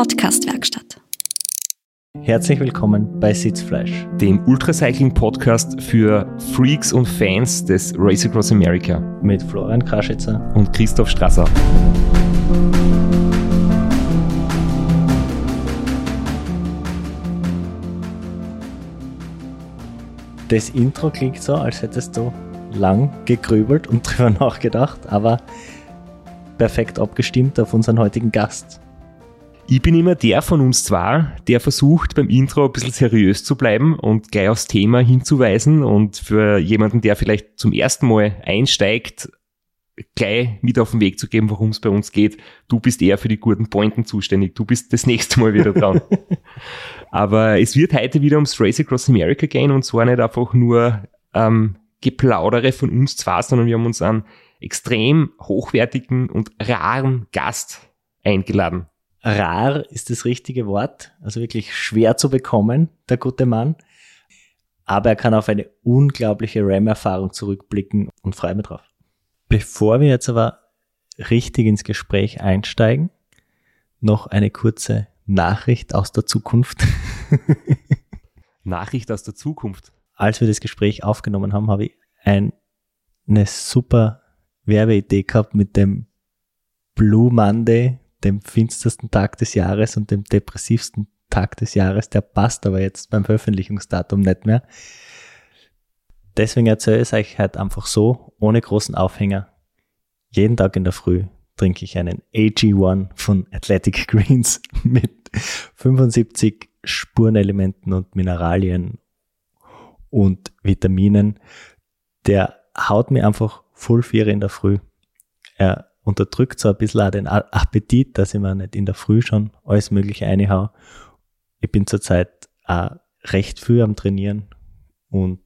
Podcast-Werkstatt. Herzlich willkommen bei Sitzfleisch, dem Ultracycling-Podcast für Freaks und Fans des Race Across America mit Florian Kraschitzer und Christoph Strasser. Das Intro klingt so, als hättest du lang gegrübelt und drüber nachgedacht, aber perfekt abgestimmt auf unseren heutigen Gast. Ich bin immer der von uns zwar, der versucht beim Intro ein bisschen seriös zu bleiben und gleich aufs Thema hinzuweisen und für jemanden, der vielleicht zum ersten Mal einsteigt, gleich mit auf den Weg zu geben, worum es bei uns geht. Du bist eher für die guten Pointen zuständig. Du bist das nächste Mal wieder dran. Aber es wird heute wieder ums Race Across America gehen und zwar nicht einfach nur ähm, Geplaudere von uns zwar, sondern wir haben uns einen extrem hochwertigen und raren Gast eingeladen. Rar ist das richtige Wort, also wirklich schwer zu bekommen, der gute Mann. Aber er kann auf eine unglaubliche RAM-Erfahrung zurückblicken und freue mich drauf. Bevor wir jetzt aber richtig ins Gespräch einsteigen, noch eine kurze Nachricht aus der Zukunft. Nachricht aus der Zukunft. Als wir das Gespräch aufgenommen haben, habe ich ein, eine super Werbeidee gehabt mit dem Blue Monday, dem finstersten Tag des Jahres und dem depressivsten Tag des Jahres. Der passt aber jetzt beim Veröffentlichungsdatum nicht mehr. Deswegen erzähle ich es euch halt einfach so, ohne großen Aufhänger. Jeden Tag in der Früh trinke ich einen AG1 von Athletic Greens mit 75 Spurenelementen und Mineralien und Vitaminen. Der haut mir einfach voll Viere in der Früh. Er unterdrückt so ein bisschen auch den Appetit, dass ich mir nicht in der Früh schon alles Mögliche einhau. Ich bin zurzeit auch recht früh am Trainieren und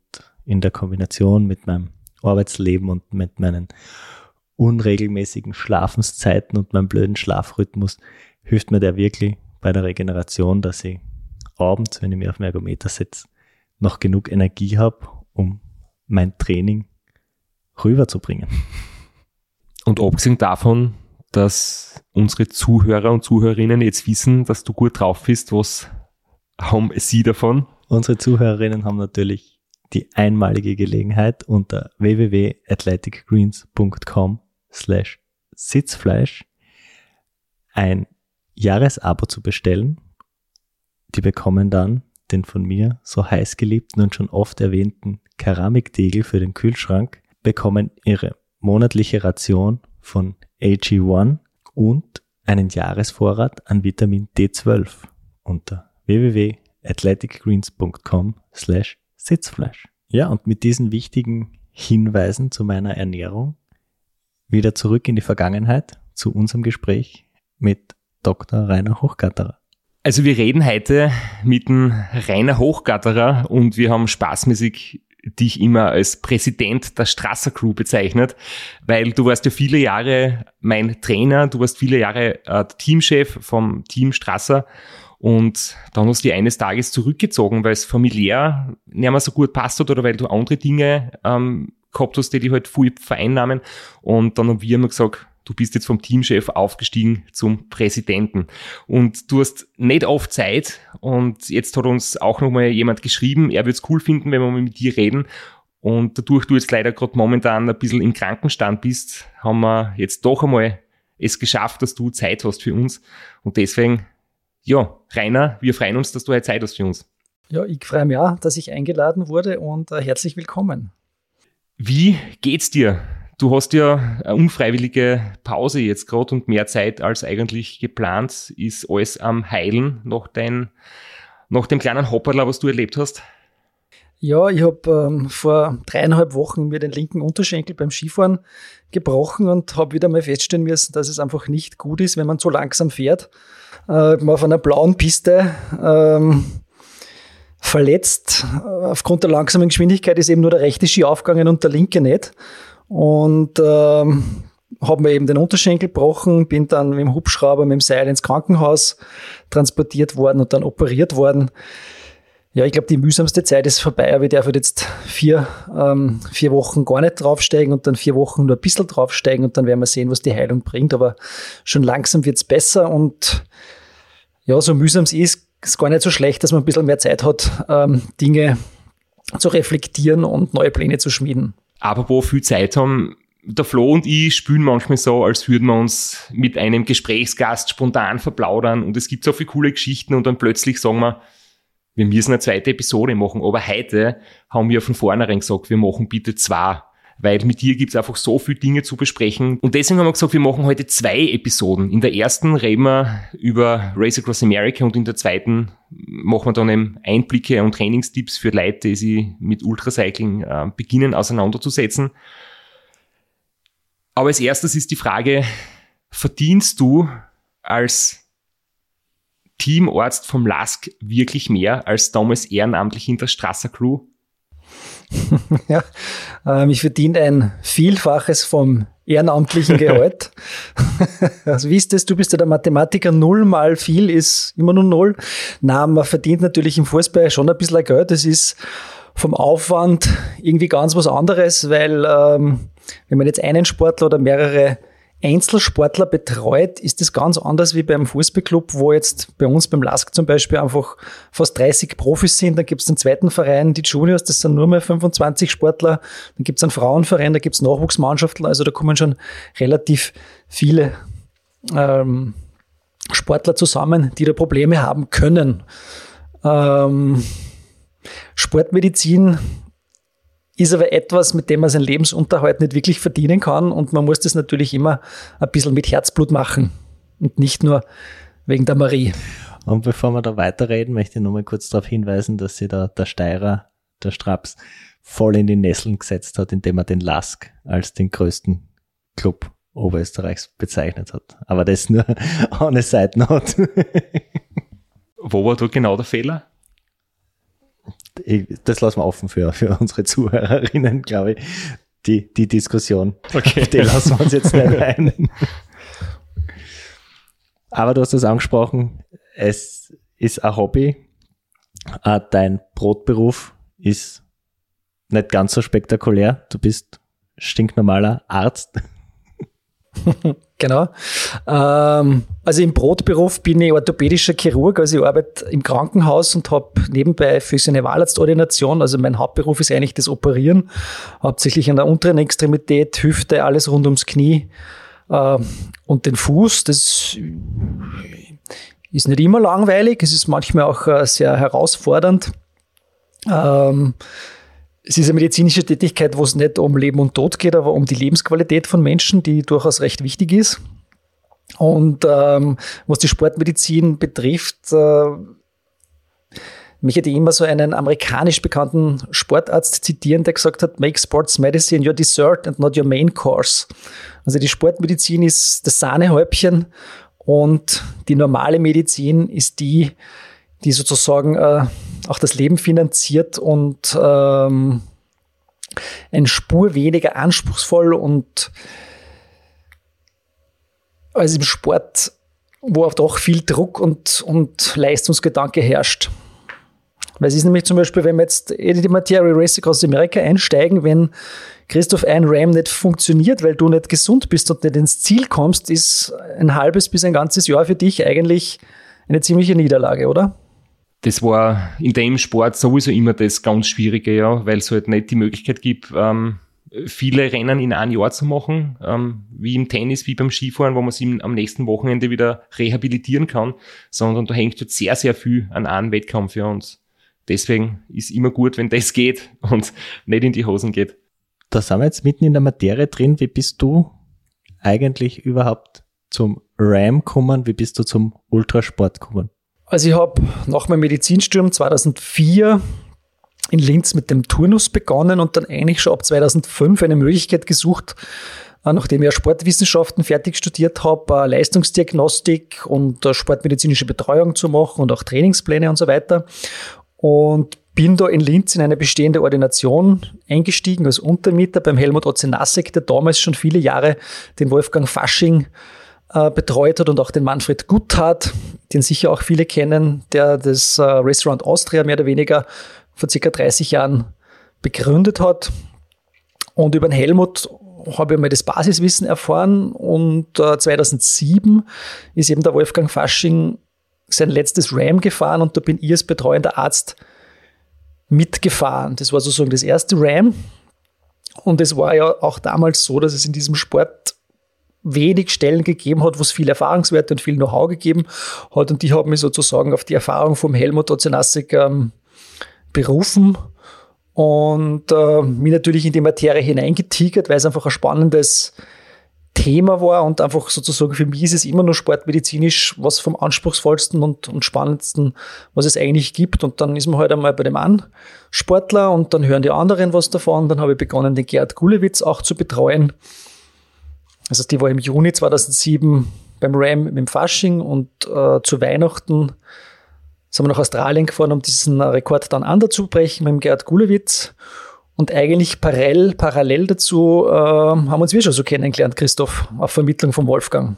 in der Kombination mit meinem Arbeitsleben und mit meinen unregelmäßigen Schlafenszeiten und meinem blöden Schlafrhythmus hilft mir der wirklich bei der Regeneration, dass ich abends, wenn ich mir auf dem Ergometer sitze, noch genug Energie habe, um mein Training rüberzubringen. Und abgesehen davon, dass unsere Zuhörer und Zuhörerinnen jetzt wissen, dass du gut drauf bist, was haben sie davon? Unsere Zuhörerinnen haben natürlich die einmalige Gelegenheit unter www.athleticgreens.com slash Sitzfleisch ein Jahresabo zu bestellen. Die bekommen dann den von mir so heiß geliebten und schon oft erwähnten Keramikdegel für den Kühlschrank, bekommen ihre monatliche Ration von AG1 und einen Jahresvorrat an Vitamin D12 unter www.athleticgreens.com slash Sitzfleisch. Ja, und mit diesen wichtigen Hinweisen zu meiner Ernährung wieder zurück in die Vergangenheit zu unserem Gespräch mit Dr. Rainer Hochgatterer. Also wir reden heute mit dem Rainer Hochgatterer und wir haben spaßmäßig dich immer als Präsident der Strasser Crew bezeichnet, weil du warst ja viele Jahre mein Trainer, du warst viele Jahre äh, Teamchef vom Team Strasser und dann hast du dich eines Tages zurückgezogen, weil es familiär nicht mehr so gut passt hat oder weil du andere Dinge ähm, gehabt hast, die dich halt viel vereinnahmen. Und dann haben wir immer gesagt, du bist jetzt vom Teamchef aufgestiegen zum Präsidenten. Und du hast nicht oft Zeit und jetzt hat uns auch nochmal jemand geschrieben, er würde es cool finden, wenn wir mal mit dir reden. Und dadurch du jetzt leider gerade momentan ein bisschen im Krankenstand bist, haben wir jetzt doch einmal es geschafft, dass du Zeit hast für uns. Und deswegen, ja, Rainer, wir freuen uns, dass du heute Zeit hast für uns. Ja, ich freue mich auch, dass ich eingeladen wurde und äh, herzlich willkommen. Wie geht's dir? Du hast ja eine unfreiwillige Pause jetzt gerade und mehr Zeit als eigentlich geplant. Ist alles am Heilen nach, dein, nach dem kleinen Hopperler, was du erlebt hast? Ja, ich habe ähm, vor dreieinhalb Wochen mir den linken Unterschenkel beim Skifahren gebrochen und habe wieder mal feststellen müssen, dass es einfach nicht gut ist, wenn man so langsam fährt. Äh, auf einer blauen Piste ähm, verletzt. Aufgrund der langsamen Geschwindigkeit ist eben nur der rechte Ski aufgegangen und der linke nicht und ähm, habe mir eben den Unterschenkel gebrochen, bin dann mit dem Hubschrauber, mit dem Seil ins Krankenhaus transportiert worden und dann operiert worden. Ja, ich glaube, die mühsamste Zeit ist vorbei, aber ich darf jetzt vier, ähm, vier Wochen gar nicht draufsteigen und dann vier Wochen nur ein bisschen draufsteigen und dann werden wir sehen, was die Heilung bringt. Aber schon langsam wird's besser und ja, so mühsam es ist, ist gar nicht so schlecht, dass man ein bisschen mehr Zeit hat, ähm, Dinge zu reflektieren und neue Pläne zu schmieden. Aber wo viel Zeit haben, der Flo und ich spülen manchmal so, als würden wir uns mit einem Gesprächsgast spontan verplaudern und es gibt so viele coole Geschichten und dann plötzlich sagen wir, wir müssen eine zweite Episode machen. Aber heute haben wir von vornherein gesagt, wir machen bitte zwei. Weil mit dir gibt's einfach so viele Dinge zu besprechen. Und deswegen haben wir gesagt, wir machen heute zwei Episoden. In der ersten reden wir über Race Across America und in der zweiten machen wir dann eben Einblicke und Trainingstipps für Leute, die sich mit Ultracycling äh, beginnen auseinanderzusetzen. Aber als erstes ist die Frage, verdienst du als Teamarzt vom LASK wirklich mehr als damals ehrenamtlich in der Strasser Crew? ja, ähm, ich verdiene ein Vielfaches vom ehrenamtlichen Gehalt. also wie ist das? Du bist ja der Mathematiker. Null mal viel ist immer nur null. Na, man verdient natürlich im Fußball schon ein bisschen Geld. Das ist vom Aufwand irgendwie ganz was anderes, weil ähm, wenn man jetzt einen Sportler oder mehrere Einzelsportler betreut, ist das ganz anders wie beim Fußballclub, wo jetzt bei uns beim LASK zum Beispiel einfach fast 30 Profis sind. Dann gibt es einen zweiten Verein, die Juniors, das sind nur mehr 25 Sportler. Dann gibt es einen Frauenverein, da gibt es Nachwuchsmannschaften. Also da kommen schon relativ viele ähm, Sportler zusammen, die da Probleme haben können. Ähm, Sportmedizin ist aber etwas, mit dem man seinen Lebensunterhalt nicht wirklich verdienen kann und man muss das natürlich immer ein bisschen mit Herzblut machen und nicht nur wegen der Marie. Und bevor wir da weiterreden, möchte ich nur mal kurz darauf hinweisen, dass sich da der Steirer, der Straps, voll in die Nesseln gesetzt hat, indem er den Lask als den größten Club Oberösterreichs bezeichnet hat. Aber das nur ohne Side Note. Wo war da genau der Fehler? Das lassen wir offen für, für unsere Zuhörerinnen, glaube ich. Die, die Diskussion. Okay. Die lassen wir uns jetzt nicht ein. Aber du hast das angesprochen, es ist ein Hobby. Äh, dein Brotberuf ist nicht ganz so spektakulär. Du bist stinknormaler Arzt. genau. Ähm, also im Brotberuf bin ich orthopädischer Chirurg, also ich arbeite im Krankenhaus und habe nebenbei Physionevalarzt-Ordination. Also mein Hauptberuf ist eigentlich das Operieren, hauptsächlich an der unteren Extremität, Hüfte, alles rund ums Knie äh, und den Fuß. Das ist nicht immer langweilig, es ist manchmal auch äh, sehr herausfordernd. Ähm, es ist eine medizinische Tätigkeit, wo es nicht um Leben und Tod geht, aber um die Lebensqualität von Menschen, die durchaus recht wichtig ist. Und ähm, was die Sportmedizin betrifft, äh, mich hätte immer so einen amerikanisch bekannten Sportarzt zitieren, der gesagt hat, make sports medicine your dessert and not your main course. Also die Sportmedizin ist das Sahnehäubchen und die normale Medizin ist die, die sozusagen äh, auch das Leben finanziert und ähm, ein Spur weniger anspruchsvoll und als im Sport, wo auch doch viel Druck und, und Leistungsgedanke herrscht. Weil es ist nämlich zum Beispiel, wenn wir jetzt in die Materie Race Across America einsteigen, wenn Christoph ein Ram nicht funktioniert, weil du nicht gesund bist und nicht ins Ziel kommst, ist ein halbes bis ein ganzes Jahr für dich eigentlich eine ziemliche Niederlage, oder? Das war in dem Sport sowieso immer das ganz Schwierige, ja, weil es halt nicht die Möglichkeit gibt, ähm, viele Rennen in einem Jahr zu machen, ähm, wie im Tennis, wie beim Skifahren, wo man sich am nächsten Wochenende wieder rehabilitieren kann, sondern da hängt halt sehr, sehr viel an einem Wettkampf für uns. Deswegen ist immer gut, wenn das geht und nicht in die Hosen geht. Da sind wir jetzt mitten in der Materie drin. Wie bist du eigentlich überhaupt zum Ram gekommen? Wie bist du zum Ultrasport gekommen? Also ich habe nach meinem Medizinstudium 2004 in Linz mit dem Turnus begonnen und dann eigentlich schon ab 2005 eine Möglichkeit gesucht, äh, nachdem ich Sportwissenschaften fertig studiert habe, Leistungsdiagnostik und sportmedizinische Betreuung zu machen und auch Trainingspläne und so weiter. Und bin da in Linz in eine bestehende Ordination eingestiegen als Untermieter beim Helmut Ozenasek, der damals schon viele Jahre den Wolfgang Fasching äh, betreut hat und auch den Manfred Guthardt, den sicher auch viele kennen, der das äh, Restaurant Austria mehr oder weniger vor circa 30 Jahren begründet hat. Und über den Helmut habe ich mal das Basiswissen erfahren und äh, 2007 ist eben der Wolfgang Fasching sein letztes Ram gefahren und da bin ich als betreuender Arzt mitgefahren. Das war sozusagen das erste Ram. Und es war ja auch damals so, dass es in diesem Sport wenig Stellen gegeben hat, wo es viel Erfahrungswerte und viel Know-how gegeben hat. Und die haben mich sozusagen auf die Erfahrung vom Helmut Ozenassig ähm, berufen und äh, mich natürlich in die Materie hineingetigert, weil es einfach ein spannendes Thema war und einfach sozusagen für mich ist es immer nur sportmedizinisch was vom anspruchsvollsten und, und spannendsten, was es eigentlich gibt. Und dann ist man halt einmal bei dem einen Sportler und dann hören die anderen was davon. Dann habe ich begonnen, den Gerd Gulewitz auch zu betreuen. Also die war im Juni 2007 beim Ram dem Fasching und äh, zu Weihnachten sind wir nach Australien gefahren, um diesen Rekord dann anzubrechen mit dem Gerd Gulewitz. Und eigentlich parallel, parallel dazu äh, haben uns wir schon so kennengelernt, Christoph, auf Vermittlung von Wolfgang.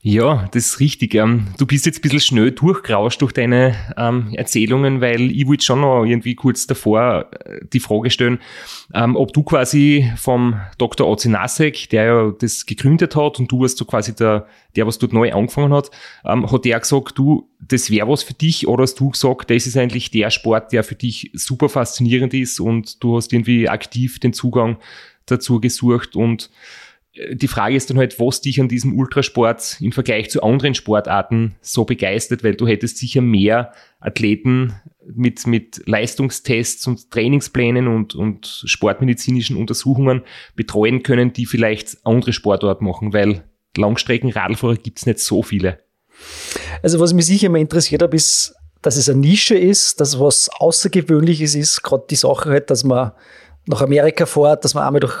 Ja, das ist richtig. Ähm, du bist jetzt ein bisschen schnell durchgerauscht durch deine ähm, Erzählungen, weil ich wollte schon noch irgendwie kurz davor äh, die Frage stellen, ähm, ob du quasi vom Dr. Ozinasek, der ja das gegründet hat und du warst so quasi der, der was dort neu angefangen hat, hat der gesagt, du, das wäre was für dich oder hast du gesagt, das ist eigentlich der Sport, der für dich super faszinierend ist und du hast irgendwie aktiv den Zugang dazu gesucht und die Frage ist dann halt, was dich an diesem Ultrasport im Vergleich zu anderen Sportarten so begeistert, weil du hättest sicher mehr Athleten mit, mit Leistungstests und Trainingsplänen und, und sportmedizinischen Untersuchungen betreuen können, die vielleicht andere Sportarten machen, weil Langstreckenradfahrer gibt es nicht so viele. Also was mich sicher mal interessiert hat, ist, dass es eine Nische ist, dass was Außergewöhnliches ist, gerade die Sache halt, dass man nach Amerika fährt, dass man einmal durch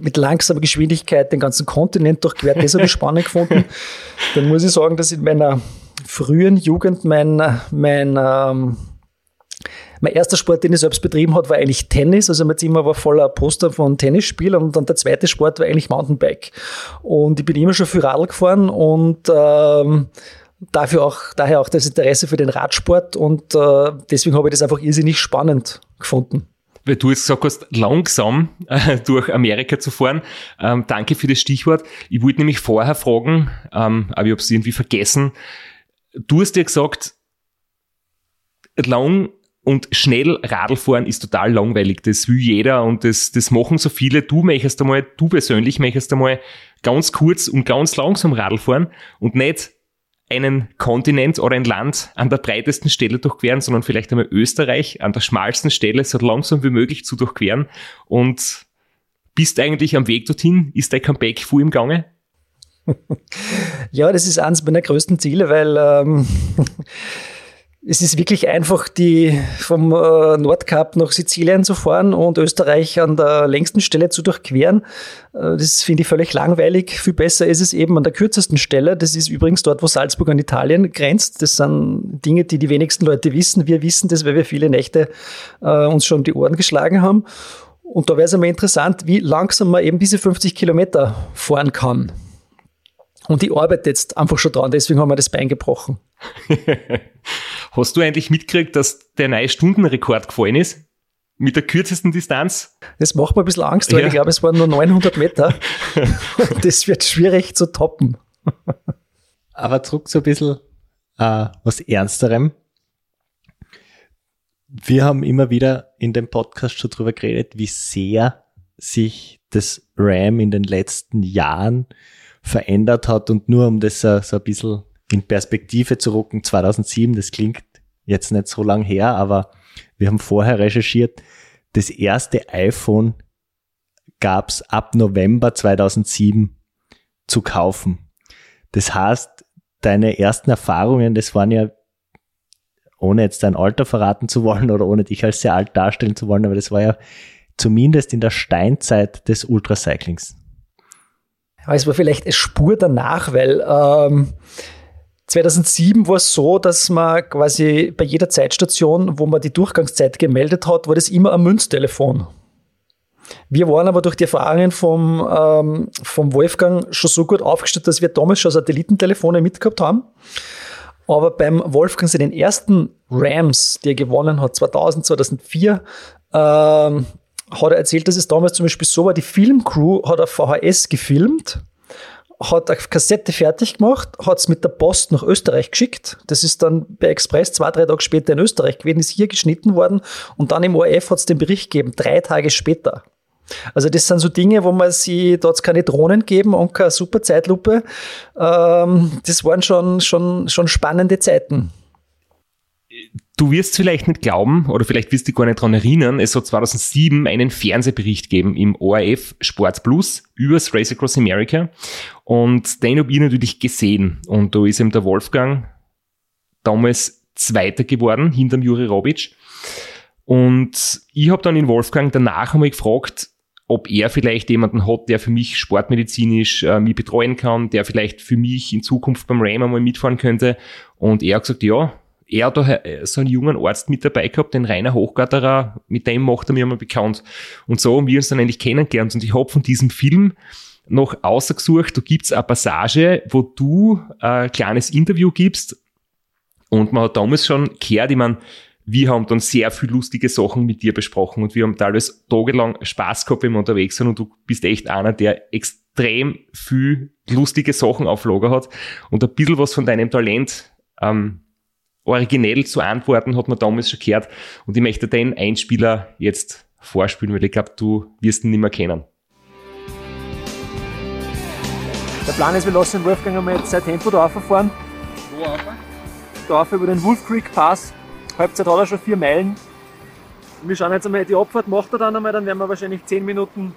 mit langsamer Geschwindigkeit den ganzen Kontinent durchquert. Das habe ich spannend gefunden. Dann muss ich sagen, dass in meiner frühen Jugend mein, mein, ähm, mein erster Sport, den ich selbst betrieben habe, war eigentlich Tennis. Also mein Zimmer war voller Poster von Tennisspielen und dann der zweite Sport war eigentlich Mountainbike. Und ich bin immer schon viel Radl gefahren und ähm, dafür auch, daher auch das Interesse für den Radsport und äh, deswegen habe ich das einfach irrsinnig spannend gefunden weil du jetzt gesagt hast, langsam äh, durch Amerika zu fahren. Ähm, danke für das Stichwort. Ich wollte nämlich vorher fragen, ähm, aber ich habe es irgendwie vergessen. Du hast dir gesagt, lang und schnell Radl fahren ist total langweilig. Das will jeder und das, das machen so viele. Du möchtest einmal, du persönlich möchtest einmal ganz kurz und ganz langsam Radl fahren und nicht einen Kontinent oder ein Land an der breitesten Stelle durchqueren, sondern vielleicht einmal Österreich an der schmalsten Stelle so langsam wie möglich zu durchqueren und bist eigentlich am Weg dorthin? Ist dein Comeback full im Gange? Ja, das ist eines meiner größten Ziele, weil ähm, es ist wirklich einfach, die vom äh, Nordkap nach Sizilien zu fahren und Österreich an der längsten Stelle zu durchqueren. Äh, das finde ich völlig langweilig. Viel besser ist es eben an der kürzesten Stelle. Das ist übrigens dort, wo Salzburg an Italien grenzt. Das sind Dinge, die die wenigsten Leute wissen. Wir wissen das, weil wir viele Nächte äh, uns schon die Ohren geschlagen haben. Und da wäre es einmal interessant, wie langsam man eben diese 50 Kilometer fahren kann. Und ich arbeite jetzt einfach schon dran, deswegen haben wir das Bein gebrochen. Hast du eigentlich mitgekriegt, dass der neue Stundenrekord gefallen ist? Mit der kürzesten Distanz? Das macht mir ein bisschen Angst, weil ja. ich glaube, es waren nur 900 Meter. das wird schwierig zu toppen. Aber zurück zu ein bisschen äh, was Ernsterem. Wir haben immer wieder in dem Podcast schon drüber geredet, wie sehr sich das RAM in den letzten Jahren verändert hat und nur um das so, so ein bisschen in Perspektive zu rücken, 2007, das klingt jetzt nicht so lang her, aber wir haben vorher recherchiert, das erste iPhone gab's ab November 2007 zu kaufen. Das heißt, deine ersten Erfahrungen, das waren ja, ohne jetzt dein Alter verraten zu wollen oder ohne dich als sehr alt darstellen zu wollen, aber das war ja zumindest in der Steinzeit des Ultracyclings. Aber es war vielleicht eine Spur danach, weil ähm, 2007 war es so, dass man quasi bei jeder Zeitstation, wo man die Durchgangszeit gemeldet hat, war das immer ein Münztelefon. Wir waren aber durch die Erfahrungen vom, ähm, vom Wolfgang schon so gut aufgestellt, dass wir damals schon Satellitentelefone mitgehabt haben. Aber beim Wolfgang seinen ersten Rams, die er gewonnen hat, 2000, 2004, ähm, hat er erzählt, dass es damals zum Beispiel so war, die Filmcrew hat auf VHS gefilmt hat eine Kassette fertig gemacht, hat es mit der Post nach Österreich geschickt. Das ist dann bei Express zwei, drei Tage später in Österreich gewesen, ist hier geschnitten worden und dann im ORF hat es den Bericht gegeben, drei Tage später. Also das sind so Dinge, wo man sie, dort keine Drohnen geben und keine super Zeitlupe. Ähm, das waren schon, schon, schon spannende Zeiten. Du wirst vielleicht nicht glauben, oder vielleicht wirst du gar nicht daran erinnern, es hat 2007 einen Fernsehbericht gegeben im ORF Sport Plus über das Race Across America. Und den habe ich natürlich gesehen. Und da ist eben der Wolfgang damals Zweiter geworden, hinterm Juri Robic. Und ich habe dann in Wolfgang danach einmal gefragt, ob er vielleicht jemanden hat, der für mich sportmedizinisch äh, mich betreuen kann, der vielleicht für mich in Zukunft beim Ram einmal mitfahren könnte. Und er hat gesagt, ja, er hat da äh, so einen jungen Arzt mit dabei gehabt, den Rainer Hochgatterer, mit dem macht er mir mal bekannt. Und so haben wir uns dann eigentlich kennengelernt. Und ich habe von diesem Film noch ausgesucht, da gibt's eine Passage, wo du ein kleines Interview gibst. Und man hat damals schon gehört, ich meine, wir haben dann sehr viel lustige Sachen mit dir besprochen und wir haben teilweise tagelang Spaß gehabt, wenn wir unterwegs sind und du bist echt einer, der extrem viel lustige Sachen auf Lager hat und ein bisschen was von deinem Talent ähm, originell zu antworten, hat man damals schon gehört. Und ich möchte den Einspieler jetzt vorspielen, weil ich glaube, du wirst ihn nicht mehr kennen. Der Plan ist, wir lassen den Wolfgang einmal jetzt sein Tempo da fahren. Wo rauf? Da rauf über den Wolf Creek Pass. Halbzeit hat er schon vier Meilen. Und wir schauen jetzt einmal, die Abfahrt macht er dann einmal, dann werden wir wahrscheinlich zehn Minuten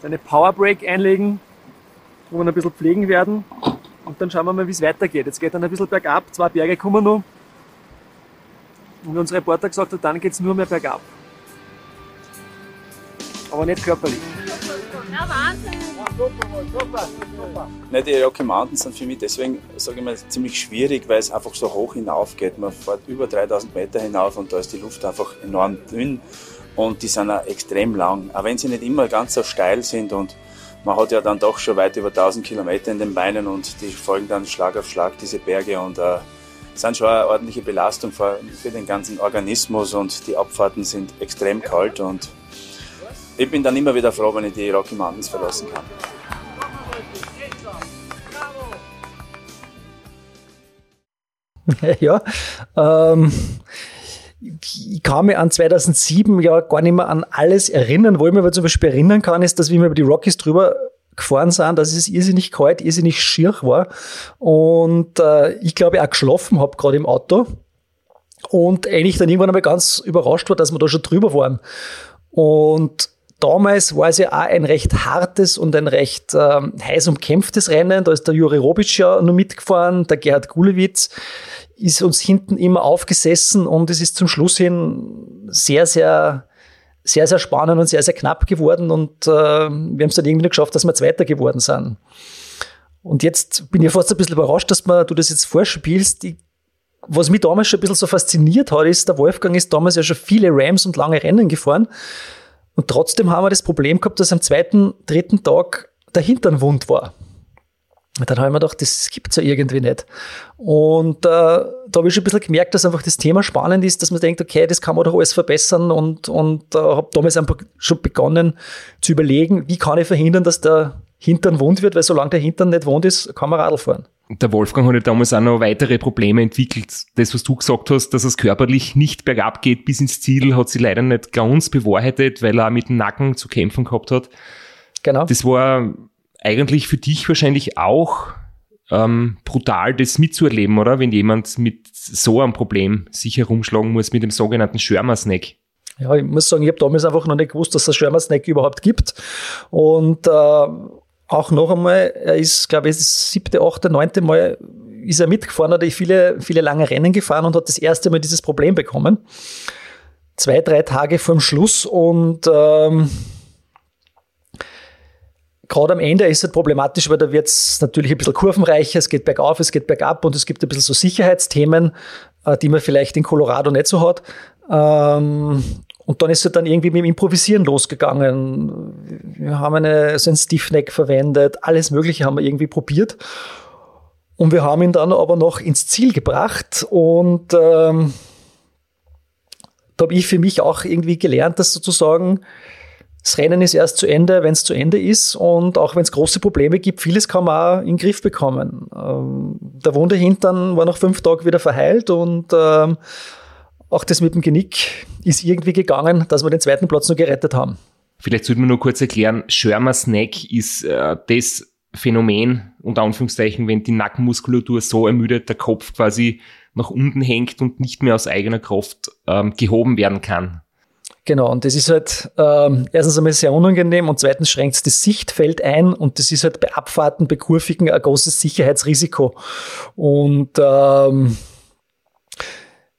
seine Power Break einlegen, wo wir ein bisschen pflegen werden. Und dann schauen wir mal, wie es weitergeht. Jetzt geht dann ein bisschen bergab, zwei Berge kommen noch. Und wie unser Reporter gesagt hat, dann geht es nur mehr bergab. Aber nicht körperlich. Ja, Wahnsinn! super, super. Ne, die Rocky Mountains sind für mich deswegen, sage ich mal, ziemlich schwierig, weil es einfach so hoch hinauf geht. Man fährt über 3000 Meter hinauf und da ist die Luft einfach enorm dünn und die sind auch extrem lang. Auch wenn sie nicht immer ganz so steil sind und man hat ja dann doch schon weit über 1000 Kilometer in den Beinen und die folgen dann Schlag auf Schlag diese Berge und äh, sind schon eine ordentliche Belastung für, für den ganzen Organismus und die Abfahrten sind extrem kalt und ich bin dann immer wieder froh, wenn ich die Rocky Mountains verlassen kann. ja, ähm, ich kann mich an 2007 ja gar nicht mehr an alles erinnern. Wo ich mich aber zum Beispiel erinnern kann, ist, dass wir über die Rockies drüber gefahren sind, dass es irrsinnig kalt, irrsinnig schier war und äh, ich glaube auch geschlafen habe gerade im Auto und eigentlich dann irgendwann einmal ganz überrascht war, dass wir da schon drüber waren. Und damals war es ja auch ein recht hartes und ein recht ähm, heiß umkämpftes Rennen. Da ist der Juri Robic ja nur mitgefahren, der Gerhard Gulewitz ist uns hinten immer aufgesessen und es ist zum Schluss hin sehr, sehr, sehr, sehr spannend und sehr, sehr knapp geworden und äh, wir haben es dann irgendwie geschafft, dass wir Zweiter geworden sind. Und jetzt bin ich fast ein bisschen überrascht, dass man, du das jetzt vorspielst. Die, was mich damals schon ein bisschen so fasziniert hat, ist, der Wolfgang ist damals ja schon viele Rams und lange Rennen gefahren. Und trotzdem haben wir das Problem gehabt, dass am zweiten, dritten Tag der Hintern wund war. Dann habe ich mir gedacht, das gibt's ja irgendwie nicht. Und äh, da habe ich schon ein bisschen gemerkt, dass einfach das Thema spannend ist, dass man denkt, okay, das kann man doch alles verbessern und, und äh, habe damals einfach schon begonnen zu überlegen, wie kann ich verhindern, dass der Hintern wund wird, weil solange der Hintern nicht wund ist, kann man Radl fahren. Der Wolfgang hat ja damals auch noch weitere Probleme entwickelt. Das, was du gesagt hast, dass es körperlich nicht bergab geht bis ins Ziel, hat sich leider nicht ganz bewahrheitet, weil er mit dem Nacken zu kämpfen gehabt hat. Genau. Das war eigentlich für dich wahrscheinlich auch ähm, brutal, das mitzuerleben, oder? Wenn jemand mit so einem Problem sich herumschlagen muss mit dem sogenannten Schirmer-Snack. Ja, ich muss sagen, ich habe damals einfach noch nicht gewusst, dass es Schirmer-Snack überhaupt gibt. Und äh, auch noch einmal, er ist, glaube ich, das siebte, achte, neunte Mal ist er mitgefahren, hat viele, viele lange Rennen gefahren und hat das erste Mal dieses Problem bekommen. Zwei, drei Tage vorm Schluss und ähm, gerade am Ende ist es problematisch, weil da wird es natürlich ein bisschen kurvenreicher, es geht bergauf, es geht bergab und es gibt ein bisschen so Sicherheitsthemen, äh, die man vielleicht in Colorado nicht so hat. Ähm, und dann ist es dann irgendwie mit dem Improvisieren losgegangen. Wir haben eine, so ein Stiffneck verwendet, alles Mögliche haben wir irgendwie probiert. Und wir haben ihn dann aber noch ins Ziel gebracht und ähm, da habe ich für mich auch irgendwie gelernt, dass sozusagen das Rennen ist erst zu Ende, wenn es zu Ende ist und auch wenn es große Probleme gibt, vieles kann man auch in den Griff bekommen. Ähm, der Wunderhintern war nach fünf Tagen wieder verheilt und ähm, auch das mit dem Genick ist irgendwie gegangen, dass wir den zweiten Platz noch gerettet haben. Vielleicht sollte man nur kurz erklären, Schirmer Snack ist äh, das Phänomen, unter Anführungszeichen, wenn die Nackenmuskulatur so ermüdet, der Kopf quasi nach unten hängt und nicht mehr aus eigener Kraft ähm, gehoben werden kann. Genau, und das ist halt ähm, erstens einmal sehr unangenehm und zweitens schränkt es das Sichtfeld ein und das ist halt bei Abfahrten, bei Kurvigen ein großes Sicherheitsrisiko. Und ähm,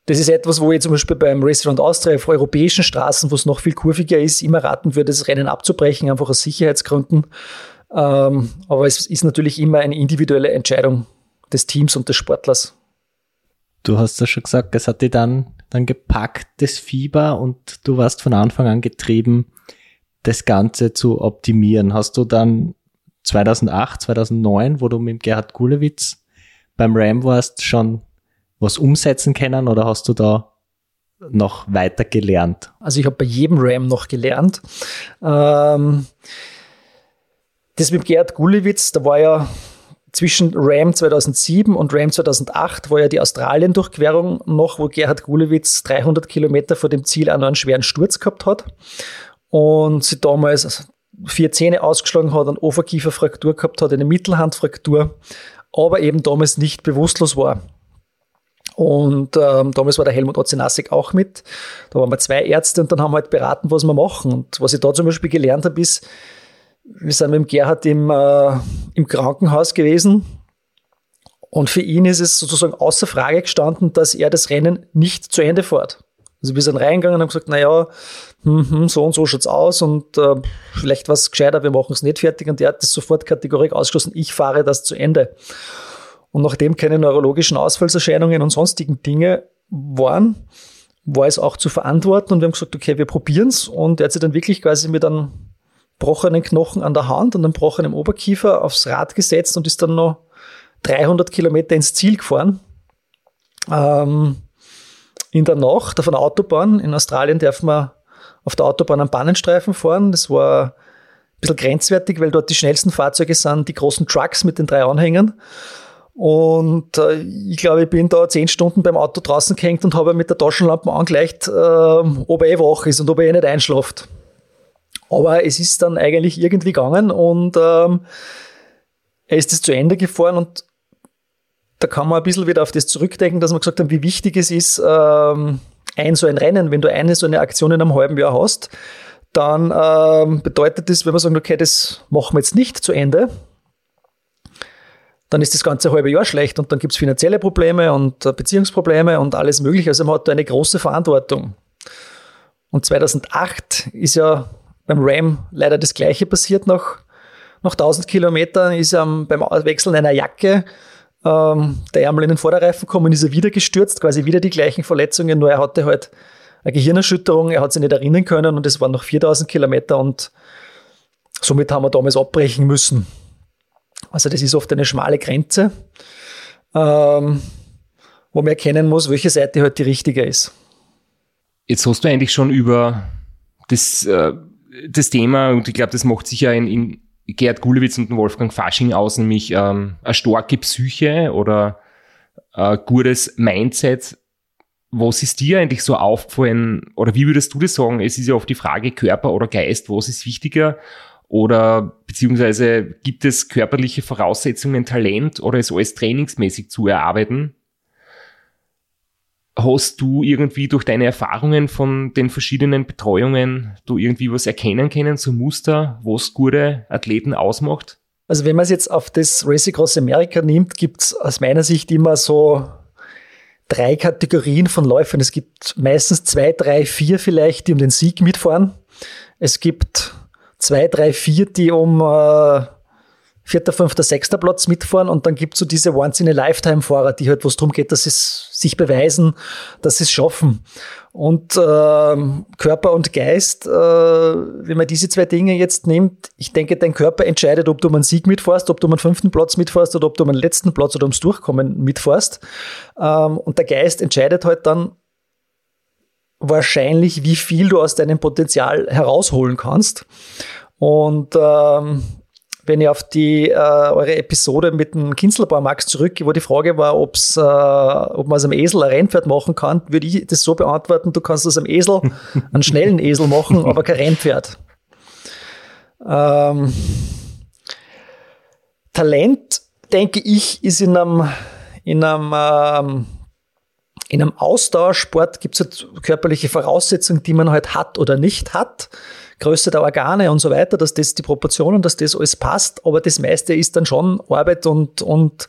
das ist etwas, wo ich zum Beispiel beim Restaurant Austria auf europäischen Straßen, wo es noch viel kurviger ist, immer raten würde, das Rennen abzubrechen, einfach aus Sicherheitsgründen. Ähm, aber es ist natürlich immer eine individuelle Entscheidung des Teams und des Sportlers. Du hast ja schon gesagt, es hat dich dann, dann gepackt, das Fieber, und du warst von Anfang an getrieben, das Ganze zu optimieren. Hast du dann 2008, 2009, wo du mit Gerhard Gulewitz beim Ram warst, schon was umsetzen können oder hast du da noch weiter gelernt? Also ich habe bei jedem Ram noch gelernt. Ähm, das mit Gerhard Gulewitz, da war ja zwischen Ram 2007 und Ram 2008 war ja die Australien-Durchquerung noch, wo Gerhard Gulewitz 300 Kilometer vor dem Ziel einen schweren Sturz gehabt hat und sie damals vier Zähne ausgeschlagen hat, eine Oberkieferfraktur gehabt hat, eine Mittelhandfraktur, aber eben damals nicht bewusstlos war. Und ähm, damals war der Helmut Ozenasek auch mit. Da waren wir zwei Ärzte und dann haben wir halt beraten, was wir machen. Und was ich da zum Beispiel gelernt habe, ist, wir sind mit dem Gerhard im, äh, im Krankenhaus gewesen. Und für ihn ist es sozusagen außer Frage gestanden, dass er das Rennen nicht zu Ende fährt. Also wir sind reingegangen und haben gesagt, naja, hm, hm, so und so schaut's aus und äh, vielleicht was gescheiter, wir machen es nicht fertig. Und er hat das sofort kategorisch ausgeschlossen, ich fahre das zu Ende. Und nachdem keine neurologischen Ausfallserscheinungen und sonstigen Dinge waren, war es auch zu verantworten und wir haben gesagt, okay, wir probieren's. Und er hat sich dann wirklich quasi mit einem gebrochenen Knochen an der Hand und einem gebrochenen Oberkiefer aufs Rad gesetzt und ist dann noch 300 Kilometer ins Ziel gefahren. Ähm, in der Nacht auf einer Autobahn. In Australien darf man auf der Autobahn am Bahnenstreifen fahren. Das war ein bisschen grenzwertig, weil dort die schnellsten Fahrzeuge sind die großen Trucks mit den drei Anhängern. Und äh, ich glaube, ich bin da zehn Stunden beim Auto draußen gehängt und habe mit der Taschenlampe angelegt, äh, ob er eh wach ist und ob er eh nicht einschlaft. Aber es ist dann eigentlich irgendwie gegangen und ähm, er ist es zu Ende gefahren und da kann man ein bisschen wieder auf das zurückdenken, dass man gesagt haben, wie wichtig es ist, ähm, ein so ein Rennen, wenn du eine so eine Aktion in einem halben Jahr hast, dann ähm, bedeutet das, wenn man sagt, okay, das machen wir jetzt nicht zu Ende, dann ist das ganze halbe Jahr schlecht und dann gibt es finanzielle Probleme und äh, Beziehungsprobleme und alles mögliche. Also man hat da eine große Verantwortung. Und 2008 ist ja beim Ram leider das Gleiche passiert. Nach, nach 1000 Kilometern ist er beim Wechseln einer Jacke ähm, der Ärmel in den Vorderreifen gekommen, ist er wieder gestürzt, quasi wieder die gleichen Verletzungen, nur er hatte halt eine Gehirnerschütterung, er hat sich nicht erinnern können und es waren noch 4000 Kilometer und somit haben wir damals abbrechen müssen. Also das ist oft eine schmale Grenze, ähm, wo man erkennen muss, welche Seite halt die richtige ist. Jetzt hast du eigentlich schon über das äh, das Thema, und ich glaube, das macht sich ja in, in Gerd Gulewitz und Wolfgang Fasching aus, nämlich ähm, eine starke Psyche oder ein gutes Mindset. Was ist dir eigentlich so aufgefallen, oder wie würdest du das sagen? Es ist ja oft die Frage Körper oder Geist, was ist wichtiger? Oder beziehungsweise gibt es körperliche Voraussetzungen, Talent oder ist alles trainingsmäßig zu erarbeiten? Hast du irgendwie durch deine Erfahrungen von den verschiedenen Betreuungen du irgendwie was erkennen können, so Muster, was gute Athleten ausmacht? Also wenn man es jetzt auf das Race Across America nimmt, gibt es aus meiner Sicht immer so drei Kategorien von Läufern. Es gibt meistens zwei, drei, vier vielleicht, die um den Sieg mitfahren. Es gibt zwei, drei, vier, die um äh, vierter, fünfter, sechster Platz mitfahren und dann gibt's so diese Once-in-a-Lifetime-Fahrer, die halt, wo es darum geht, dass sie sich beweisen, dass sie es schaffen. Und ähm, Körper und Geist, äh, wenn man diese zwei Dinge jetzt nimmt, ich denke, dein Körper entscheidet, ob du um einen Sieg mitfährst, ob du um einen fünften Platz mitfährst oder ob du um einen letzten Platz oder ums Durchkommen mitfährst. Ähm, und der Geist entscheidet halt dann, wahrscheinlich, wie viel du aus deinem Potenzial herausholen kannst. Und ähm, wenn ich auf die äh, eure Episode mit dem Kinzelbauer Max zurückgehe, wo die Frage war, ob's, äh, ob man aus einem Esel ein Rennpferd machen kann, würde ich das so beantworten, du kannst aus einem Esel einen schnellen Esel machen, aber kein Rennpferd. Ähm, Talent, denke ich, ist in einem, in einem, ähm, in einem Austauschsport gibt es halt körperliche Voraussetzungen, die man halt hat oder nicht hat. Größe der Organe und so weiter, dass das die Proportionen, dass das alles passt. Aber das meiste ist dann schon Arbeit und, und,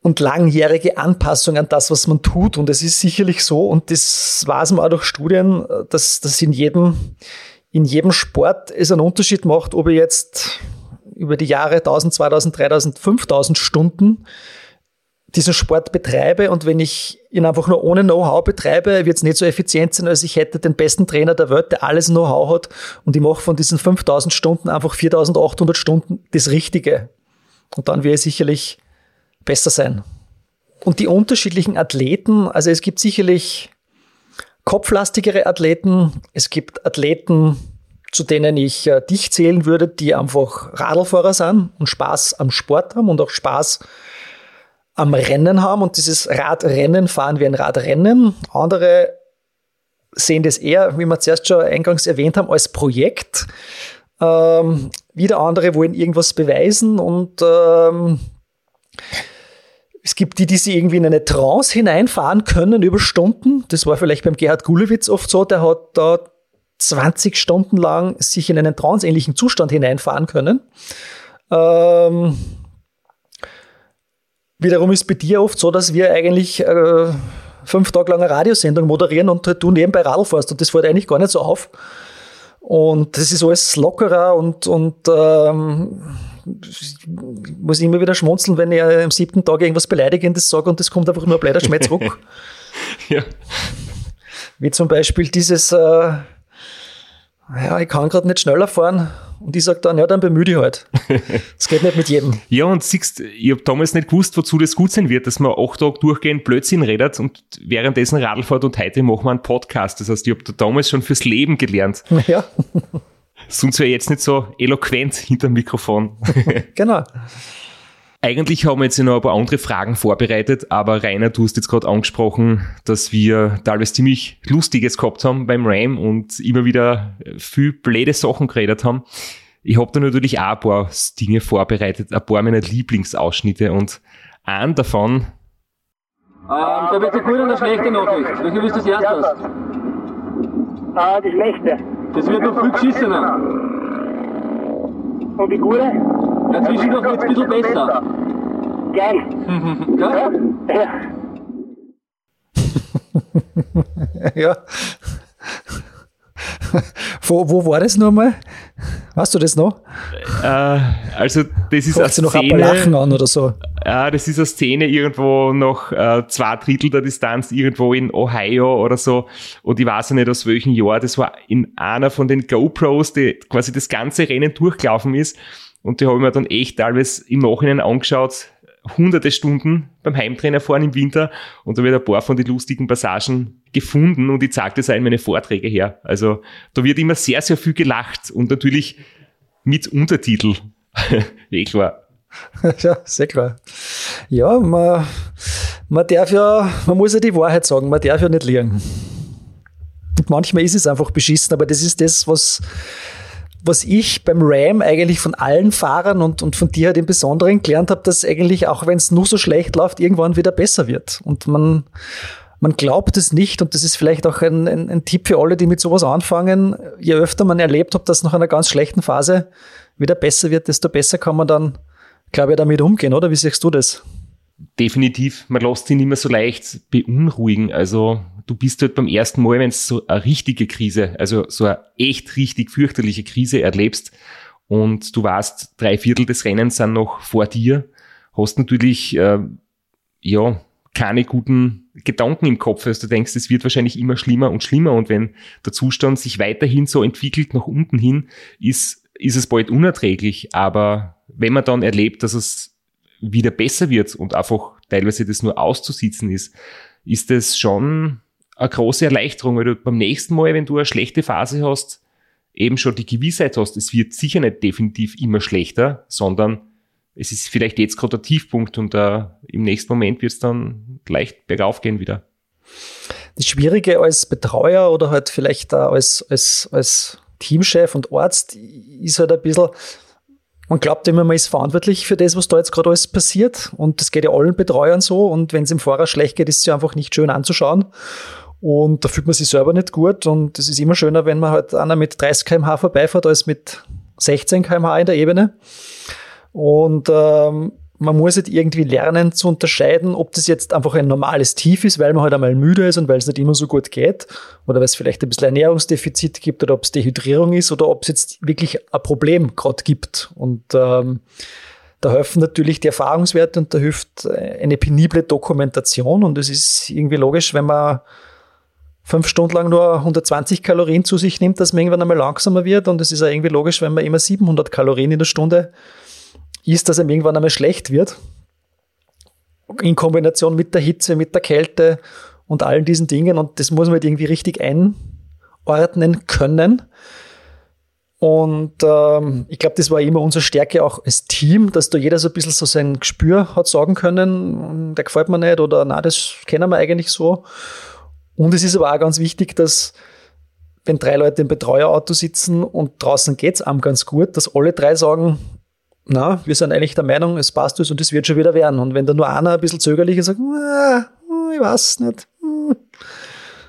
und langjährige Anpassung an das, was man tut. Und es ist sicherlich so, und das weiß man auch durch Studien, dass, dass in jedem, in jedem Sport es einen Unterschied macht, ob ich jetzt über die Jahre 1000, 2000, 3000, 5000 Stunden diesen Sport betreibe und wenn ich ihn einfach nur ohne Know-how betreibe, wird es nicht so effizient sein, als ich hätte den besten Trainer der Welt, der alles Know-how hat und ich mache von diesen 5000 Stunden einfach 4800 Stunden das Richtige. Und dann wird es sicherlich besser sein. Und die unterschiedlichen Athleten, also es gibt sicherlich kopflastigere Athleten, es gibt Athleten, zu denen ich äh, dich zählen würde, die einfach Radlfahrer sind und Spaß am Sport haben und auch Spaß am Rennen haben und dieses Radrennen fahren wie ein Radrennen. Andere sehen das eher, wie wir zuerst schon eingangs erwähnt haben, als Projekt. Ähm, wieder andere wollen irgendwas beweisen und ähm, es gibt die, die sie irgendwie in eine Trance hineinfahren können über Stunden. Das war vielleicht beim Gerhard Gulewitz oft so, der hat da 20 Stunden lang sich in einen tranceähnlichen Zustand hineinfahren können. Ähm, Wiederum ist bei dir oft so, dass wir eigentlich äh, fünf Tage lang eine Radiosendung moderieren und du nebenbei Radl fährst und das fällt eigentlich gar nicht so auf. Und das ist alles lockerer und, und ähm, ich muss immer wieder schmunzeln, wenn ich am siebten Tag irgendwas Beleidigendes sage und das kommt einfach nur ein blöder Schmerz zurück. ja. Wie zum Beispiel dieses, äh, ja, ich kann gerade nicht schneller fahren und ich sage dann, ja, dann bemühe ich halt. Das geht nicht mit jedem. ja, und siehst, ich habe damals nicht gewusst, wozu das gut sein wird, dass man acht Tage durchgehend Blödsinn redet und währenddessen Radl fährt und heute machen wir einen Podcast. Das heißt, ich habe da damals schon fürs Leben gelernt. Ja. Sonst wäre jetzt nicht so eloquent hinter dem Mikrofon. genau. Eigentlich haben wir jetzt noch ein paar andere Fragen vorbereitet, aber Rainer, du hast jetzt gerade angesprochen, dass wir teilweise ziemlich Lustiges gehabt haben beim Ram und immer wieder viel blöde Sachen geredet haben. Ich habe da natürlich auch ein paar Dinge vorbereitet, ein paar meiner Lieblingsausschnitte und einen davon. Ähm, da wird eine gute und eine schlechte Nachricht. Welche willst du zuerst hast? Ah, die schlechte. Das wird noch viel geschissener. Und die gute? Ja, zwischendurch wird es ein bisschen besser. Geil. Gell? Ja. ja. wo, wo war das nochmal? Weißt du das noch? Äh, also, das ist eine Szene. noch Lachen an oder so. Ja, das ist eine Szene irgendwo noch äh, zwei Drittel der Distanz, irgendwo in Ohio oder so. Und ich weiß ja nicht aus welchem Jahr. Das war in einer von den GoPros, die quasi das ganze Rennen durchgelaufen ist. Und die habe ich mir dann echt teilweise im Nachhinein angeschaut, hunderte Stunden beim Heimtrainer fahren im Winter und da wird ein paar von den lustigen Passagen gefunden und ich zeige das auch in meine Vorträge her. Also da wird immer sehr, sehr viel gelacht und natürlich mit Untertitel. eh klar. Ja, sehr klar. Ja, man, man darf ja, man muss ja die Wahrheit sagen, man darf ja nicht. Und manchmal ist es einfach beschissen, aber das ist das, was, was ich beim Ram eigentlich von allen Fahrern und, und von dir halt im Besonderen gelernt habe, dass eigentlich, auch wenn es nur so schlecht läuft, irgendwann wieder besser wird. Und man, man glaubt es nicht, und das ist vielleicht auch ein, ein, ein Tipp für alle, die mit sowas anfangen, je öfter man erlebt hat, dass nach einer ganz schlechten Phase wieder besser wird, desto besser kann man dann glaube ich, damit umgehen, oder? Wie siehst du das? Definitiv. Man lässt sich nicht mehr so leicht beunruhigen. Also du bist halt beim ersten Mal, wenn es so eine richtige Krise, also so eine echt richtig fürchterliche Krise erlebst und du weißt, drei Viertel des Rennens sind noch vor dir, hast natürlich, äh, ja, keine guten Gedanken im Kopf, also du denkst, es wird wahrscheinlich immer schlimmer und schlimmer und wenn der Zustand sich weiterhin so entwickelt nach unten hin, ist, ist es bald unerträglich, aber wenn man dann erlebt, dass es wieder besser wird und einfach teilweise das nur auszusitzen ist, ist es schon eine große Erleichterung, weil du beim nächsten Mal, wenn du eine schlechte Phase hast, eben schon die Gewissheit hast, es wird sicher nicht definitiv immer schlechter, sondern es ist vielleicht jetzt gerade der Tiefpunkt und uh, im nächsten Moment wird es dann leicht bergauf gehen wieder. Das Schwierige als Betreuer oder halt vielleicht als, als, als Teamchef und Arzt ist halt ein bisschen, man glaubt immer, man ist verantwortlich für das, was da jetzt gerade alles passiert. Und das geht ja allen Betreuern so. Und wenn es im Fahrer schlecht geht, ist es ja einfach nicht schön anzuschauen. Und da fühlt man sich selber nicht gut. Und es ist immer schöner, wenn man halt einer mit 30 km/h vorbeifährt, als mit 16 km/h in der Ebene. Und ähm, man muss halt irgendwie lernen zu unterscheiden, ob das jetzt einfach ein normales Tief ist, weil man halt einmal müde ist und weil es nicht immer so gut geht, oder weil es vielleicht ein bisschen Ernährungsdefizit gibt oder ob es Dehydrierung ist oder ob es jetzt wirklich ein Problem gerade gibt. Und ähm, da helfen natürlich die Erfahrungswerte und da hilft eine penible Dokumentation und es ist irgendwie logisch, wenn man fünf Stunden lang nur 120 Kalorien zu sich nimmt, dass man irgendwann einmal langsamer wird und es ist auch irgendwie logisch, wenn man immer 700 Kalorien in der Stunde ist, dass ihm irgendwann einmal schlecht wird. In Kombination mit der Hitze, mit der Kälte und allen diesen Dingen. Und das muss man halt irgendwie richtig einordnen können. Und ähm, ich glaube, das war immer unsere Stärke auch als Team, dass da jeder so ein bisschen so sein Gespür hat sagen können, der gefällt mir nicht oder na, das kennen wir eigentlich so. Und es ist aber auch ganz wichtig, dass wenn drei Leute im Betreuerauto sitzen und draußen geht es einem ganz gut, dass alle drei sagen, na, wir sind eigentlich der Meinung, es passt uns und es wird schon wieder werden. Und wenn da nur einer ein bisschen zögerlich ist, sagt, ich weiß nicht, hm,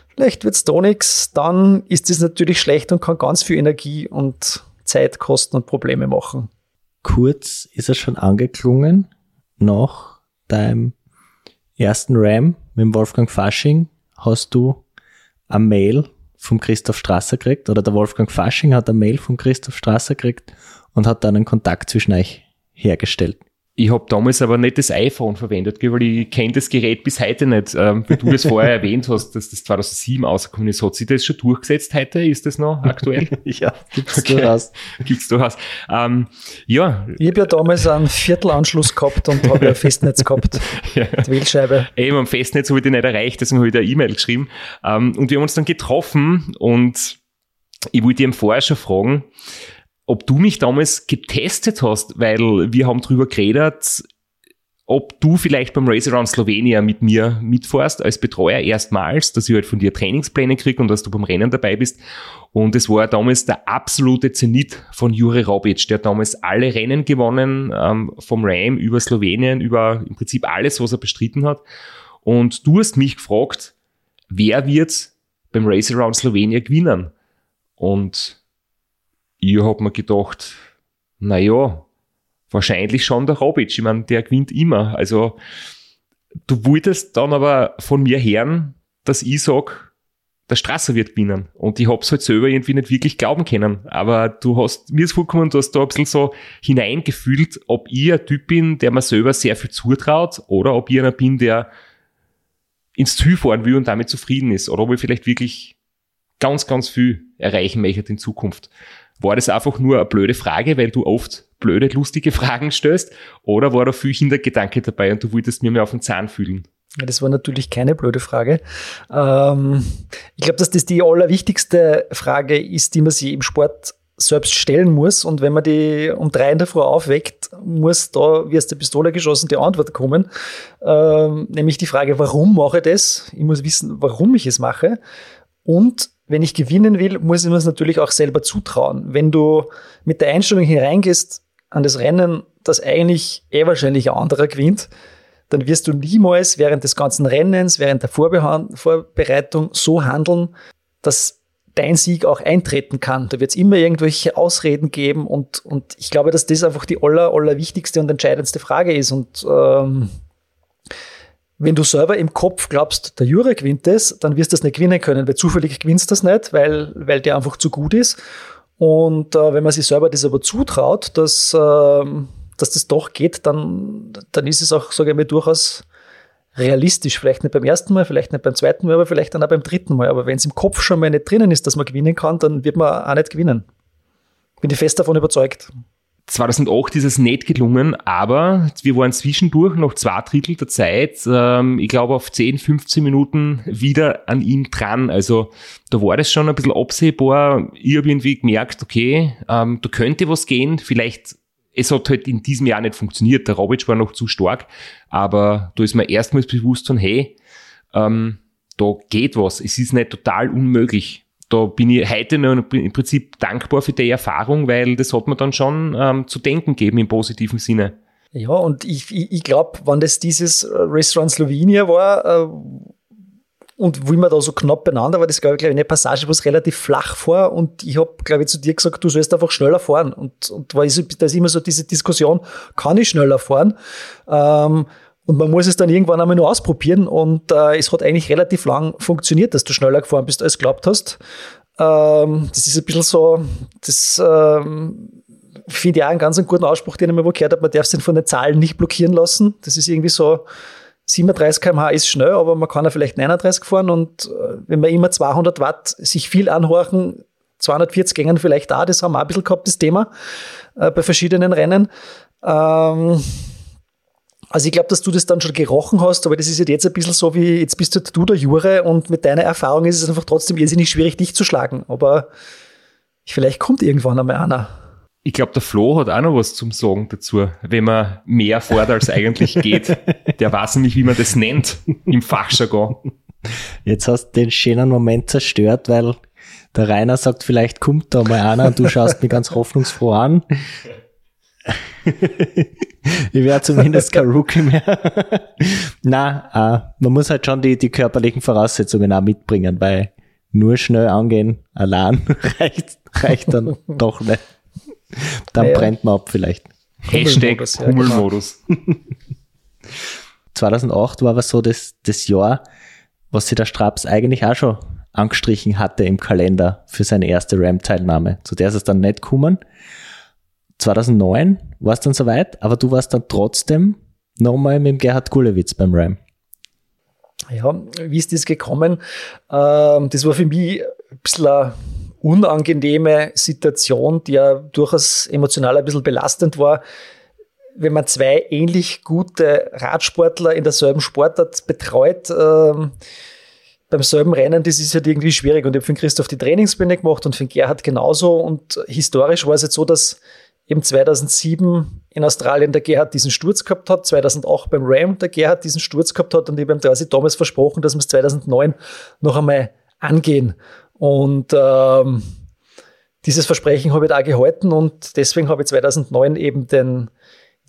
vielleicht wird's da nichts, dann ist das natürlich schlecht und kann ganz viel Energie und Zeit kosten und Probleme machen. Kurz ist er schon angeklungen nach deinem ersten Ram mit Wolfgang Fasching hast du eine Mail vom Christoph Strasser gekriegt oder der Wolfgang Fasching hat eine Mail vom Christoph Strasser gekriegt und hat dann einen Kontakt zwischen euch hergestellt. Ich habe damals aber nicht das iPhone verwendet, weil ich kenne das Gerät bis heute nicht. Ähm, wie du das vorher erwähnt hast, dass das 2007 rausgekommen ist. Hat sich das schon durchgesetzt heute? Ist das noch aktuell? ja, gibt's okay. durchaus. Gibt's durchaus. Ähm, ja. Ich habe ja damals einen Viertelanschluss gehabt und habe ja ein Festnetz gehabt. ja. Die Wählscheibe. Eben, am Festnetz habe ich den nicht erreicht, deswegen habe ich da eine E-Mail geschrieben. Ähm, und wir haben uns dann getroffen und ich wollte ihm vorher schon fragen, ob du mich damals getestet hast, weil wir haben drüber geredet, ob du vielleicht beim Race Around Slovenia mit mir mitfährst als Betreuer erstmals, dass ich halt von dir Trainingspläne kriege und dass du beim Rennen dabei bist. Und es war damals der absolute Zenit von Jure Robic. Der damals alle Rennen gewonnen, ähm, vom Ram über Slowenien, über im Prinzip alles, was er bestritten hat. Und du hast mich gefragt, wer wird beim Race Around Slovenia gewinnen? Und ich habe mir gedacht, na ja, wahrscheinlich schon der Robic. Ich meine, der gewinnt immer. Also du wolltest dann aber von mir hören, dass ich sag, der Strasser wird gewinnen. Und ich hab's halt selber irgendwie nicht wirklich glauben können. Aber du hast, mir ist vorgekommen, du hast da ein bisschen so hineingefühlt, ob ich ein Typ bin, der mir selber sehr viel zutraut, oder ob ich einer bin, der ins Ziel fahren will und damit zufrieden ist. Oder ob ich vielleicht wirklich ganz, ganz viel erreichen möchte in Zukunft. War das einfach nur eine blöde Frage, weil du oft blöde, lustige Fragen stellst? Oder war da viel Hintergedanke dabei und du wolltest mir mehr auf den Zahn fühlen? Das war natürlich keine blöde Frage. Ähm, ich glaube, dass das die allerwichtigste Frage ist, die man sich im Sport selbst stellen muss. Und wenn man die um drei in der Früh aufweckt, muss da, wie aus der Pistole geschossen, die Antwort kommen. Ähm, nämlich die Frage, warum mache ich das? Ich muss wissen, warum ich es mache. Und wenn ich gewinnen will, muss ich mir es natürlich auch selber zutrauen. Wenn du mit der Einstellung hineingehst an das Rennen, dass eigentlich eh wahrscheinlich ein anderer gewinnt, dann wirst du niemals während des ganzen Rennens, während der Vorbereitung so handeln, dass dein Sieg auch eintreten kann. Da wird es immer irgendwelche Ausreden geben und, und ich glaube, dass das einfach die aller, aller wichtigste und entscheidendste Frage ist. Und ähm, wenn du selber im Kopf glaubst, der Jure gewinnt das, dann wirst du das nicht gewinnen können, weil zufällig gewinnst du das nicht, weil, weil der einfach zu gut ist. Und äh, wenn man sich selber das aber zutraut, dass, äh, dass das doch geht, dann, dann ist es auch, sage ich mal, durchaus realistisch. Vielleicht nicht beim ersten Mal, vielleicht nicht beim zweiten Mal, aber vielleicht dann auch beim dritten Mal. Aber wenn es im Kopf schon mal nicht drinnen ist, dass man gewinnen kann, dann wird man auch nicht gewinnen. Bin ich fest davon überzeugt. 2008 ist es nicht gelungen, aber wir waren zwischendurch noch zwei Drittel der Zeit, ähm, ich glaube auf 10, 15 Minuten wieder an ihm dran. Also da war das schon ein bisschen absehbar. Ich habe irgendwie gemerkt, okay, ähm, da könnte was gehen. Vielleicht, es hat halt in diesem Jahr nicht funktioniert. Der Robic war noch zu stark, aber da ist mir erstmals bewusst von, hey, ähm, da geht was. Es ist nicht total unmöglich da bin ich heute noch im Prinzip dankbar für die Erfahrung, weil das hat mir dann schon ähm, zu denken gegeben im positiven Sinne. Ja, und ich, ich, ich glaube, wenn das dieses äh, Restaurant Slovenia war, äh, und wie man da so knapp beieinander war, das glaube ich, glaube ich, eine Passage, wo es relativ flach war und ich habe, glaube ich, zu dir gesagt, du sollst einfach schneller fahren und, und da ist immer so diese Diskussion, kann ich schneller fahren? Ähm, und man muss es dann irgendwann einmal nur ausprobieren und äh, es hat eigentlich relativ lang funktioniert, dass du schneller gefahren bist, als glaubt hast. Ähm, das ist ein bisschen so, das ähm, finde ich auch einen ganz guten Ausspruch, den ich mal gehört habe, man darf sich von den Zahlen nicht blockieren lassen. Das ist irgendwie so, 37 kmh ist schnell, aber man kann ja vielleicht 39 fahren und äh, wenn man immer 200 Watt sich viel anhorchen, 240 gängen vielleicht auch, das haben wir auch ein bisschen gehabt, das Thema, äh, bei verschiedenen Rennen. Ähm, also ich glaube, dass du das dann schon gerochen hast, aber das ist jetzt ein bisschen so wie, jetzt bist du der Jure und mit deiner Erfahrung ist es einfach trotzdem irrsinnig schwierig, dich zu schlagen. Aber vielleicht kommt irgendwann einmal einer. Ich glaube, der Flo hat auch noch was zum Sagen dazu, wenn man mehr fährt, als eigentlich geht. Der weiß nämlich, wie man das nennt im Fachjargon. Jetzt hast du den schönen Moment zerstört, weil der Rainer sagt, vielleicht kommt da mal einer und du schaust mich ganz hoffnungsfroh an. Ich wäre zumindest kein Rookie mehr. Na, äh, man muss halt schon die, die körperlichen Voraussetzungen auch mitbringen, weil nur schnell angehen allein reicht, reicht dann doch nicht. Dann ja, brennt man ab vielleicht. Hashtag Hummelmodus. 2008 war aber so das, das Jahr, was sich der Straps eigentlich auch schon angestrichen hatte im Kalender für seine erste RAM-Teilnahme. Zu der ist es dann nicht gekommen. 2009 war es dann soweit, aber du warst dann trotzdem nochmal mit Gerhard Gulewitz beim RAM. Ja, wie ist das gekommen? Ähm, das war für mich ein bisschen eine unangenehme Situation, die ja durchaus emotional ein bisschen belastend war. Wenn man zwei ähnlich gute Radsportler in derselben Sportart betreut, ähm, beim selben Rennen, das ist halt irgendwie schwierig. Und ich habe für Christoph die Trainingspläne gemacht und für Gerhard genauso. Und historisch war es jetzt so, dass eben 2007 in Australien der Gerhard diesen Sturz gehabt hat, 2008 beim Ram der Gerhard diesen Sturz gehabt hat und ich habe quasi damals versprochen, dass wir es 2009 noch einmal angehen. Und ähm, dieses Versprechen habe ich da gehalten und deswegen habe ich 2009 eben den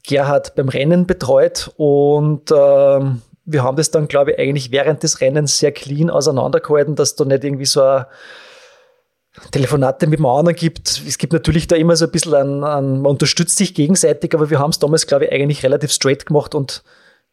Gerhard beim Rennen betreut und ähm, wir haben das dann, glaube ich, eigentlich während des Rennens sehr clean auseinandergehalten, dass da nicht irgendwie so ein Telefonate mit dem anderen gibt. Es gibt natürlich da immer so ein bisschen an, an man unterstützt sich gegenseitig, aber wir haben es damals, glaube ich, eigentlich relativ straight gemacht und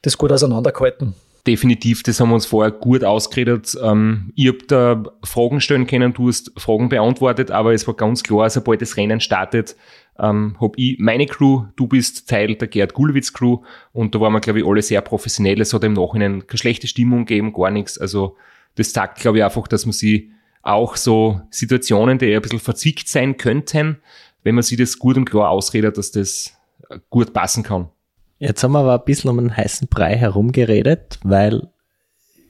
das gut auseinandergehalten. Definitiv, das haben wir uns vorher gut ausgeredet. Ähm, ich habe da Fragen stellen können, du hast Fragen beantwortet, aber es war ganz klar, sobald das Rennen startet, ähm, habe ich meine Crew, du bist Teil der Gerd Gulwitz Crew und da waren wir, glaube ich, alle sehr professionell. Es hat im Nachhinein keine schlechte Stimmung gegeben, gar nichts. Also das sagt, glaube ich, einfach, dass man sie auch so Situationen, die ein bisschen verzwickt sein könnten, wenn man sich das gut und klar ausredet, dass das gut passen kann. Jetzt haben wir aber ein bisschen um einen heißen Brei herumgeredet, weil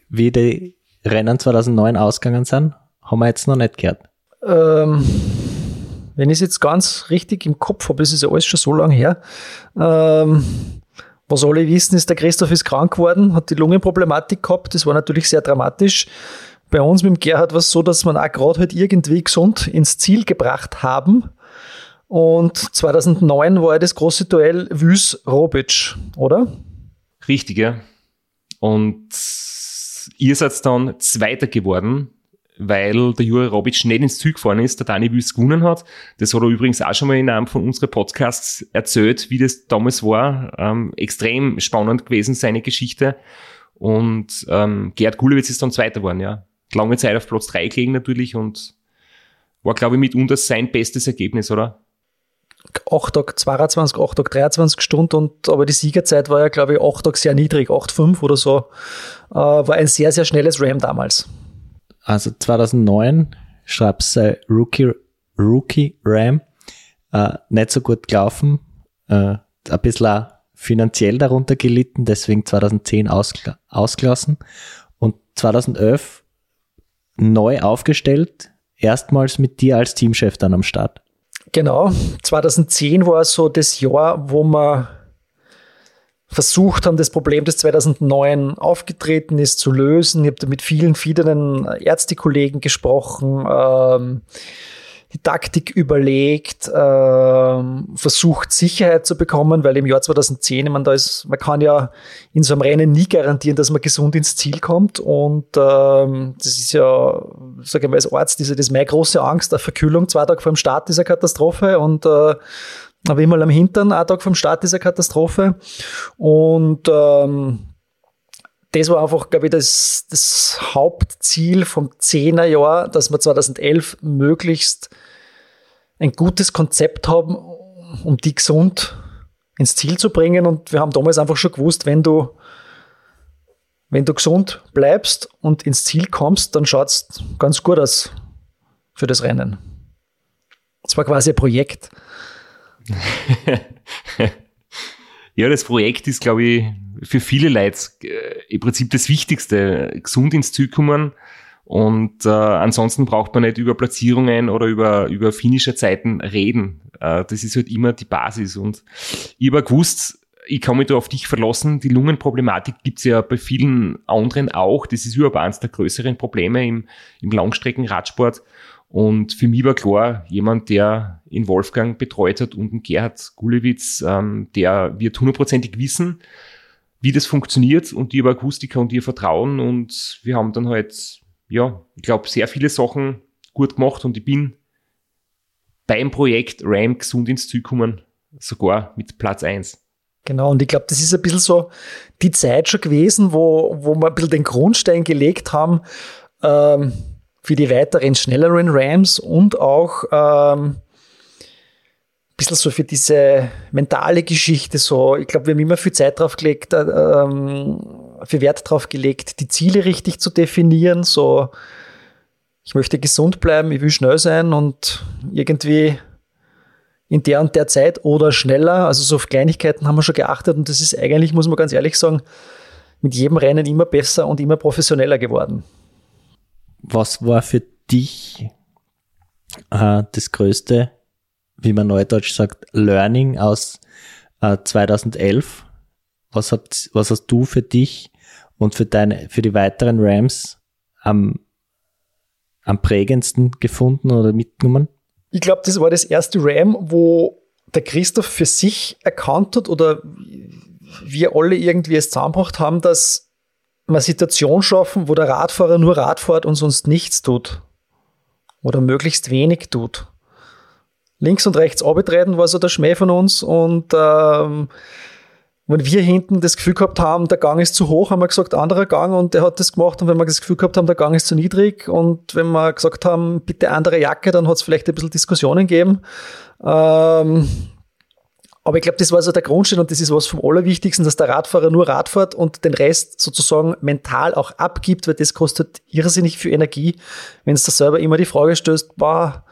wie die Rennen 2009 ausgegangen sind, haben wir jetzt noch nicht gehört. Ähm, wenn ich es jetzt ganz richtig im Kopf habe, das ist ja alles schon so lange her. Ähm, was alle wissen, ist, der Christoph ist krank geworden, hat die Lungenproblematik gehabt. Das war natürlich sehr dramatisch. Bei uns mit dem Gerhard war es so, dass wir auch gerade halt irgendwie gesund ins Ziel gebracht haben. Und 2009 war das große Duell Wüs-Robic, oder? Richtig, ja. Und ihr seid dann Zweiter geworden, weil der Juri Robic nicht ins Ziel gefahren ist, der Dani Wüs gewonnen hat. Das hat er übrigens auch schon mal in einem von unseren Podcasts erzählt, wie das damals war. Ähm, extrem spannend gewesen, seine Geschichte. Und ähm, Gerd Gulewitz ist dann Zweiter geworden, ja lange Zeit auf Platz 3 gelegen natürlich und war, glaube ich, mitunter sein bestes Ergebnis, oder? 8 Tag 22, 8 Tag 23 Stunden und aber die Siegerzeit war ja, glaube ich, 8 Tag sehr niedrig, 8,5 oder so. Äh, war ein sehr, sehr schnelles Ram damals. Also 2009 schreibst du Rookie, Rookie Ram. äh, nicht so gut gelaufen, äh, ein bisschen auch finanziell darunter gelitten, deswegen 2010 ausgl ausgelassen und 2011 neu aufgestellt, erstmals mit dir als Teamchef dann am Start. Genau, 2010 war so das Jahr, wo wir versucht haben, das Problem, das 2009 aufgetreten ist, zu lösen. Ich habe da mit vielen, vielen Ärztekollegen gesprochen, ähm, die Taktik überlegt, ähm, versucht Sicherheit zu bekommen, weil im Jahr 2010, ich meine, da ist, man kann ja in so einem Rennen nie garantieren, dass man gesund ins Ziel kommt und ähm, das ist ja, sage ich mal als Arzt, ist ja das meine große Angst, der Verkühlung zwei Tage vor dem Start dieser Katastrophe und äh, aber immer am Hintern, ein Tag vom Start dieser Katastrophe. Und ähm, das war einfach, glaube ich, das, das Hauptziel vom Zehnerjahr, dass wir 2011 möglichst ein gutes Konzept haben, um die gesund ins Ziel zu bringen. Und wir haben damals einfach schon gewusst, wenn du, wenn du gesund bleibst und ins Ziel kommst, dann schaut es ganz gut aus für das Rennen. Das war quasi ein Projekt. ja, das Projekt ist, glaube ich, für viele Leute äh, im Prinzip das Wichtigste, gesund ins Ziel kommen. Und äh, ansonsten braucht man nicht über Platzierungen oder über, über finnische Zeiten reden. Äh, das ist halt immer die Basis. Und ich habe gewusst, ich kann mich da auf dich verlassen. Die Lungenproblematik gibt's ja bei vielen anderen auch. Das ist überhaupt eines der größeren Probleme im, im Langstreckenradsport. Und für mich war klar, jemand, der in Wolfgang betreut hat und Gerhard Gulewitz, ähm, der wird hundertprozentig wissen, wie das funktioniert und die aber Akustiker und ihr vertrauen und wir haben dann halt, ja, ich glaube, sehr viele Sachen gut gemacht und ich bin beim Projekt RAM gesund ins Ziel gekommen, sogar mit Platz eins. Genau, und ich glaube, das ist ein bisschen so die Zeit schon gewesen, wo, wo wir ein bisschen den Grundstein gelegt haben, ähm, für die weiteren schnelleren Rams und auch ähm, ein bisschen so für diese mentale Geschichte so. Ich glaube, wir haben immer viel Zeit drauf gelegt, äh, ähm, viel Wert drauf gelegt, die Ziele richtig zu definieren. So, ich möchte gesund bleiben, ich will schnell sein und irgendwie in der und der Zeit oder schneller. Also so auf Kleinigkeiten haben wir schon geachtet und das ist eigentlich, muss man ganz ehrlich sagen, mit jedem Rennen immer besser und immer professioneller geworden was war für dich äh, das größte, wie man neudeutsch sagt, Learning aus äh, 2011? Was, habt, was hast du für dich und für deine, für die weiteren Rams am, am prägendsten gefunden oder mitgenommen? Ich glaube, das war das erste Ram, wo der Christoph für sich erkannt hat oder wir alle irgendwie es zusammengebracht haben, dass eine Situation schaffen, wo der Radfahrer nur Rad fährt und sonst nichts tut. Oder möglichst wenig tut. Links und rechts abgetreten war so der Schmäh von uns und ähm, wenn wir hinten das Gefühl gehabt haben, der Gang ist zu hoch, haben wir gesagt, anderer Gang und der hat das gemacht und wenn wir das Gefühl gehabt haben, der Gang ist zu niedrig und wenn wir gesagt haben, bitte andere Jacke, dann hat es vielleicht ein bisschen Diskussionen gegeben. Ähm, aber ich glaube, das war so der Grundstein und das ist was vom Allerwichtigsten, dass der Radfahrer nur Rad fährt und den Rest sozusagen mental auch abgibt, weil das kostet irrsinnig viel Energie, wenn es da selber immer die Frage stößt, boah,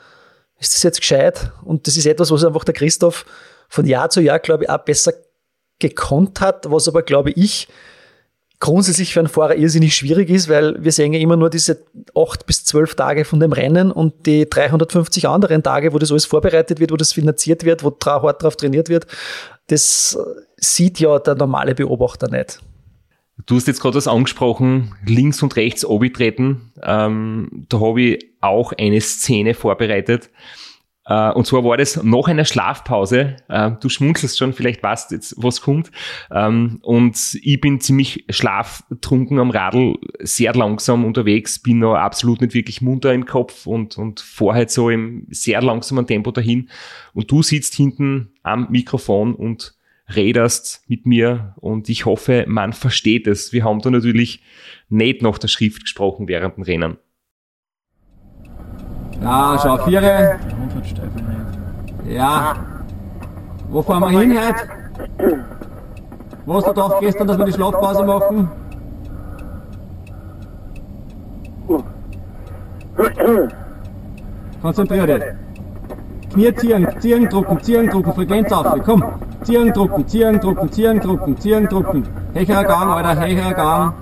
ist das jetzt gescheit? Und das ist etwas, was einfach der Christoph von Jahr zu Jahr, glaube ich, auch besser gekonnt hat, was aber, glaube ich, grundsätzlich für einen Fahrer irrsinnig schwierig ist, weil wir sehen ja immer nur diese acht bis zwölf Tage von dem Rennen und die 350 anderen Tage, wo das alles vorbereitet wird, wo das finanziert wird, wo hart drauf trainiert wird, das sieht ja der normale Beobachter nicht. Du hast jetzt gerade das angesprochen, links und rechts obitreten. Ähm, da habe ich auch eine Szene vorbereitet. Uh, und zwar war das nach einer Schlafpause. Uh, du schmunzelst schon, vielleicht weißt jetzt, was kommt. Ähm, und ich bin ziemlich schlaftrunken am Radl, sehr langsam unterwegs, bin noch absolut nicht wirklich munter im Kopf und, und vorher halt so im sehr langsamen Tempo dahin. Und du sitzt hinten am Mikrofon und redest mit mir und ich hoffe, man versteht es. Wir haben da natürlich nicht nach der Schrift gesprochen während dem Rennen. Ja, schau, Viere. Ja. Wo fahren wir hin heute? Wo hast du drauf gestern, dass wir die Schlafpause machen? Konzentrier dich. Knie ziehen, ziehen, drucken, ziehen, drucken, Frequenz auf, komm. Ziehen, drucken, ziehen, drucken, ziehen, drucken, ziehen, drucken. Hecherer Gang, Alter, hecherer Gang.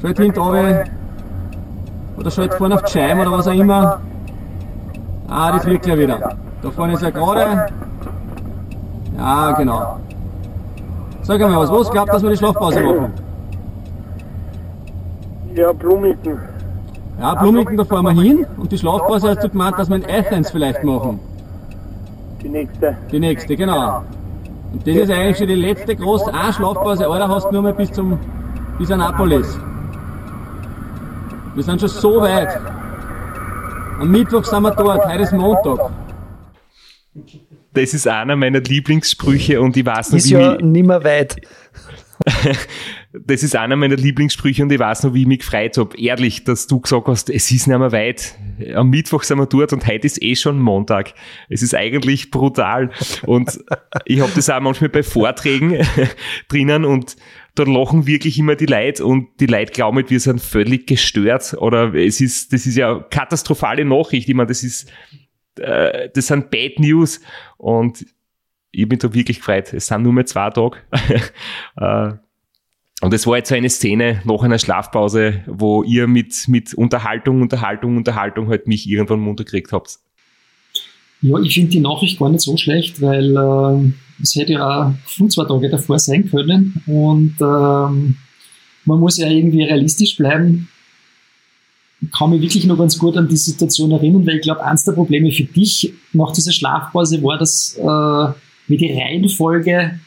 Schalt hinten runter. Oder schalt vorne auf die Scheibe oder was auch immer. Ah, das wirkt ja wieder. Da vorne ist er gerade. Ja, genau. Sag mal was, was glaubt, dass wir die Schlafpause machen? Ja, Blumigen. Ja, Blumigen, da fahren wir hin und die Schlafpause hast du gemeint, dass wir in Athens vielleicht machen. Die nächste. Die nächste, genau. Und das ist eigentlich schon die letzte große Schlafpause, Alter, hast du nur mal bis zum, bis Annapolis. Wir sind schon so weit. Am Mittwoch sind wir dort, heute ist Montag. Das ist einer meiner Lieblingssprüche und ich weiß noch, Ist wie ja mich, nimmer weit. das ist einer meiner Lieblingssprüche und ich weiß noch, wie ich mich gefreut habe. Ehrlich, dass du gesagt hast, es ist nicht mehr weit. Am Mittwoch sind wir dort und heute ist eh schon Montag. Es ist eigentlich brutal. Und ich habe das auch manchmal bei Vorträgen drinnen und da lachen wirklich immer die Leute und die Leute glauben, halt, wir sind völlig gestört oder es ist, das ist ja katastrophale Nachricht. Ich meine, das ist, äh, das sind Bad News und ich bin da wirklich gefreut. Es sind nur mehr zwei Tage. Äh, und es war jetzt so eine Szene nach einer Schlafpause, wo ihr mit, mit Unterhaltung, Unterhaltung, Unterhaltung halt mich irgendwann munter gekriegt habt. Ja, ich finde die Nachricht gar nicht so schlecht, weil äh, es hätte ja auch zwei Tage davor sein können und ähm, man muss ja irgendwie realistisch bleiben. Ich kann mich wirklich noch ganz gut an die Situation erinnern, weil ich glaube, eins der Probleme für dich nach dieser Schlafpause war, dass äh, wir die Reihenfolge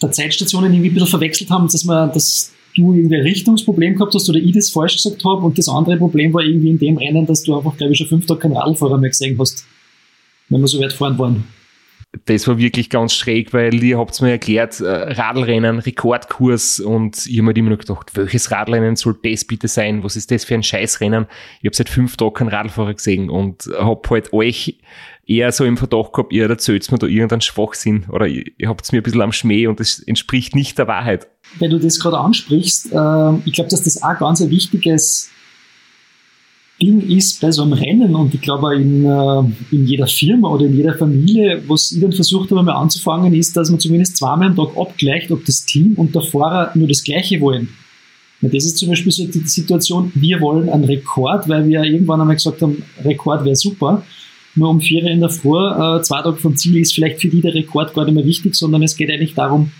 der Zeitstationen irgendwie ein bisschen verwechselt haben, dass man, dass du irgendwie ein Richtungsproblem gehabt hast oder ich das falsch gesagt habe und das andere Problem war irgendwie in dem Rennen, dass du einfach, glaube ich, schon fünf Tage keinen Radfahrer mehr gesehen hast, wenn wir so weit fahren waren. Das war wirklich ganz schräg, weil ihr habt mir erklärt, äh, Radlrennen, Rekordkurs und ich habe mir immer noch gedacht, welches Radlrennen soll das bitte sein? Was ist das für ein Scheißrennen? Ich habe seit fünf Tagen keinen Radfahrer gesehen und habe halt euch eher so im Verdacht gehabt, ihr erzählt mir da irgendeinen Schwachsinn oder ihr, ihr habt mir ein bisschen am Schmäh und das entspricht nicht der Wahrheit. Wenn du das gerade ansprichst, äh, ich glaube, dass das auch ganz ein wichtiges Ding ist bei so einem Rennen und ich glaube in, äh, in jeder Firma oder in jeder Familie, was ich dann versucht habe mal anzufangen, ist, dass man zumindest zweimal am Tag abgleicht, ob das Team und der Fahrer nur das Gleiche wollen. Ja, das ist zum Beispiel so die Situation, wir wollen einen Rekord, weil wir irgendwann einmal gesagt haben, Rekord wäre super. Nur um vier in der Früh, äh, zwei Tage vom Ziel ist vielleicht für die der Rekord gar nicht mehr wichtig, sondern es geht eigentlich darum,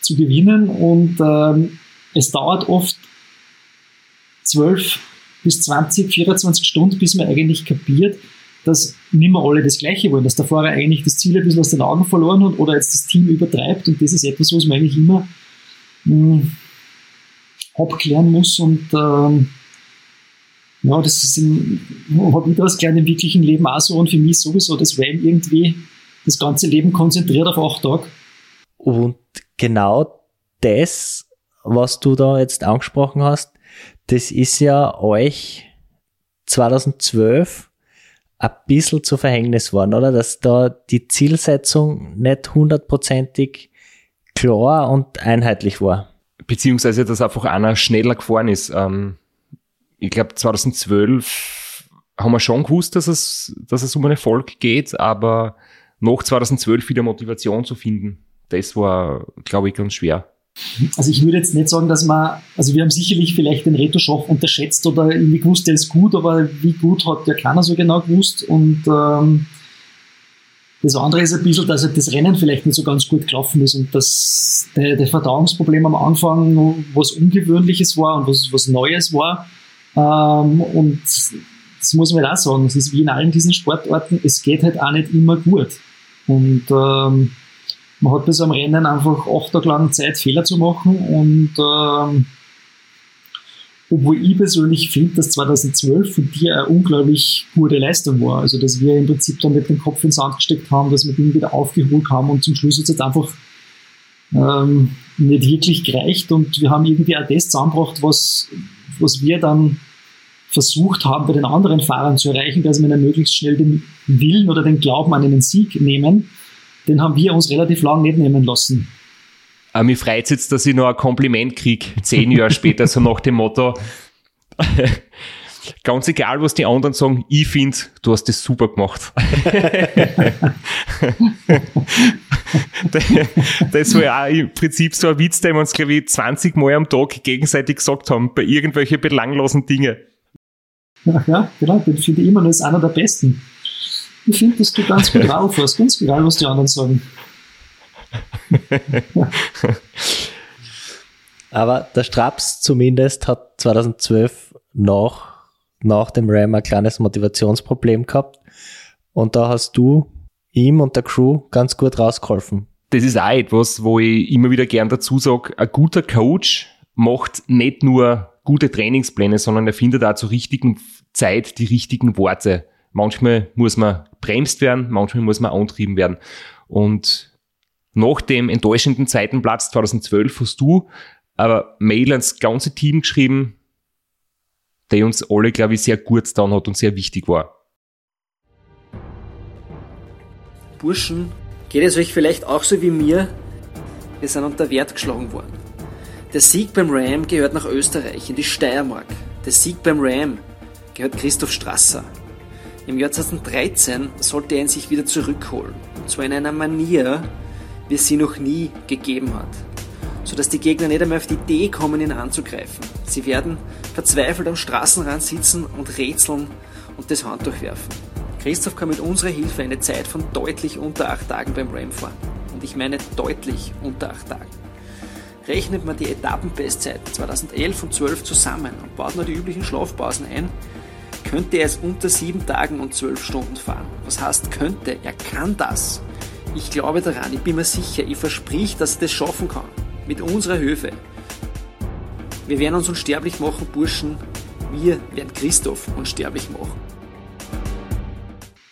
zu gewinnen und ähm, es dauert oft zwölf bis 20, 24 Stunden, bis man eigentlich kapiert, dass nicht mehr alle das Gleiche wollen, dass der Fahrer eigentlich das Ziel ein bisschen aus den Augen verloren hat oder jetzt das Team übertreibt. Und das ist etwas, was man eigentlich immer mh, abklären muss. Und ähm, ja, das ist habe ich das gelernt im wirklichen Leben auch so und für mich sowieso, das wäre irgendwie das ganze Leben konzentriert auf acht Tage. Und genau das, was du da jetzt angesprochen hast, das ist ja euch 2012 ein bisschen zu Verhängnis worden, oder? Dass da die Zielsetzung nicht hundertprozentig klar und einheitlich war. Beziehungsweise, dass einfach einer schneller gefahren ist. Ähm, ich glaube, 2012 haben wir schon gewusst, dass es, dass es um einen Erfolg geht, aber nach 2012 wieder Motivation zu finden, das war, glaube ich, ganz schwer. Also ich würde jetzt nicht sagen, dass man, also wir haben sicherlich vielleicht den Reto-Schach unterschätzt oder irgendwie gewusst, der ist gut, aber wie gut hat der keiner so genau gewusst und ähm, das andere ist ein bisschen, dass halt das Rennen vielleicht nicht so ganz gut gelaufen ist und dass der, der Verdauungsproblem am Anfang was Ungewöhnliches war und was, was Neues war. Ähm, und das muss man halt auch sagen, es ist wie in allen diesen Sportarten, es geht halt auch nicht immer gut. Und ähm, man hat so einem Rennen einfach acht Tage lang Zeit, Fehler zu machen und ähm, obwohl ich persönlich finde, dass 2012 von dir eine unglaublich gute Leistung war. Also, dass wir im Prinzip dann mit dem Kopf ins Sand gesteckt haben, dass wir den wieder aufgeholt haben und zum Schluss jetzt einfach ähm, nicht wirklich gereicht und wir haben irgendwie auch das zusammengebracht, was, was wir dann versucht haben, bei den anderen Fahrern zu erreichen, dass wir dann möglichst schnell den Willen oder den Glauben an einen Sieg nehmen. Den haben wir uns relativ lang nicht nehmen lassen. Aber mir freut jetzt, dass ich noch ein Kompliment kriege, zehn Jahre später, so nach dem Motto, Ganz egal, was die anderen sagen, ich finde, du hast das super gemacht. das war ja auch im Prinzip so ein Witz, den wir uns, glaube ich, 20 Mal am Tag gegenseitig gesagt haben, bei irgendwelchen belanglosen Dingen. Ja, genau, den finde ich immer noch als einer der besten. Ich finde, dass du ganz gut drauf hast, ganz egal, was die anderen sagen. Aber der Straps zumindest hat 2012 nach, nach dem Ram ein kleines Motivationsproblem gehabt. Und da hast du ihm und der Crew ganz gut rausgeholfen. Das ist auch etwas, wo ich immer wieder gern dazu sage, ein guter Coach macht nicht nur gute Trainingspläne, sondern er findet auch zur richtigen Zeit die richtigen Worte. Manchmal muss man bremst werden, manchmal muss man antrieben werden. Und nach dem enttäuschenden zweiten Platz 2012 hast du aber Mail ans ganze Team geschrieben, der uns alle, glaube ich, sehr gut getan hat und sehr wichtig war. Burschen, geht es euch vielleicht auch so wie mir? Wir sind unter Wert geschlagen worden. Der Sieg beim Ram gehört nach Österreich, in die Steiermark. Der Sieg beim Ram gehört Christoph Strasser. Im Jahr 2013 sollte er ihn sich wieder zurückholen. Und zwar in einer Manier, wie es sie noch nie gegeben hat. Sodass die Gegner nicht einmal auf die Idee kommen, ihn anzugreifen. Sie werden verzweifelt am Straßenrand sitzen und rätseln und das Handtuch werfen. Christoph kann mit unserer Hilfe eine Zeit von deutlich unter 8 Tagen beim Ram fahren. Und ich meine deutlich unter 8 Tagen. Rechnet man die Etappenbestzeit 2011 und 12 zusammen und baut nur die üblichen Schlafpausen ein, könnte er es unter 7 Tagen und 12 Stunden fahren. Was heißt könnte? Er kann das. Ich glaube daran, ich bin mir sicher, ich versprich, dass er das schaffen kann. Mit unserer Hilfe. Wir werden uns unsterblich machen, Burschen. Wir werden Christoph unsterblich machen.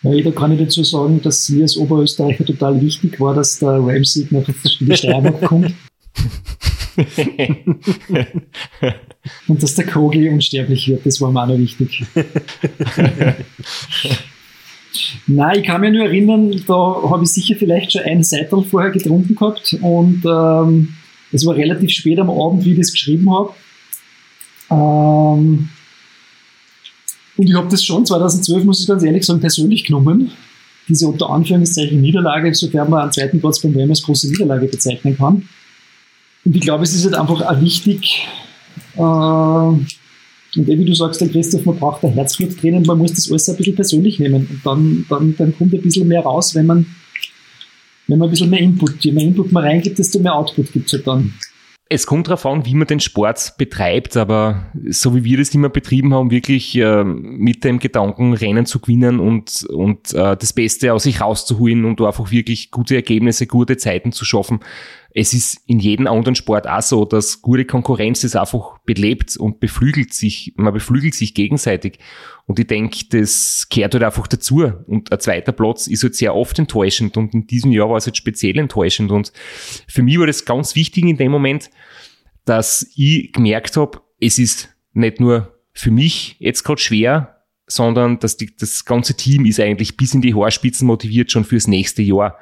Ja, da kann ich dazu sagen, dass mir als Oberösterreicher total wichtig war, dass der Ramsieg nach der Steiermark kommt. Und dass der Kogli unsterblich wird, das war mir auch noch wichtig. Nein, ich kann mich nur erinnern, da habe ich sicher vielleicht schon ein Seitel vorher getrunken gehabt und ähm, es war relativ spät am Abend, wie ich das geschrieben habe. Ähm, und ich habe das schon 2012, muss ich ganz ehrlich sagen, persönlich genommen. Diese unter Anführungszeichen Niederlage, sofern man einen zweiten Platz beim WM als große Niederlage bezeichnen kann. Und ich glaube, es ist halt einfach auch wichtig, äh, und wie du sagst, der Christoph, man braucht ein Herzbluttränen, man muss das alles ein bisschen persönlich nehmen. Und dann, dann, dann kommt ein bisschen mehr raus, wenn man, wenn man ein bisschen mehr Input, je mehr Input man reingibt, desto mehr Output gibt es halt dann. Es kommt darauf an, wie man den Sport betreibt, aber so wie wir das immer betrieben haben, wirklich äh, mit dem Gedanken, Rennen zu gewinnen und, und äh, das Beste aus sich rauszuholen und einfach wirklich gute Ergebnisse, gute Zeiten zu schaffen. Es ist in jedem anderen Sport auch so, dass gute Konkurrenz ist einfach belebt und beflügelt sich, man beflügelt sich gegenseitig. Und ich denke, das gehört halt einfach dazu. Und ein zweiter Platz ist halt sehr oft enttäuschend. Und in diesem Jahr war es halt speziell enttäuschend. Und für mich war das ganz wichtig in dem Moment, dass ich gemerkt habe, es ist nicht nur für mich jetzt gerade schwer, sondern dass die, das ganze Team ist eigentlich bis in die Haarspitzen motiviert schon fürs nächste Jahr.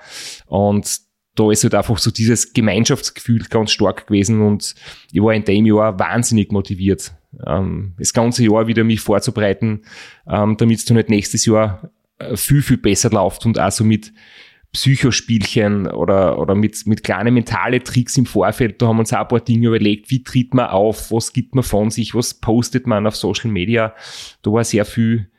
Und da ist halt einfach so dieses Gemeinschaftsgefühl ganz stark gewesen und ich war in dem Jahr wahnsinnig motiviert ähm, das ganze Jahr wieder mich vorzubereiten, ähm, damit es dann halt nächstes Jahr äh, viel, viel besser läuft und auch so mit Psychospielchen oder, oder mit, mit kleinen mentale Tricks im Vorfeld. Da haben wir uns auch ein paar Dinge überlegt. Wie tritt man auf? Was gibt man von sich? Was postet man auf Social Media? Da war sehr viel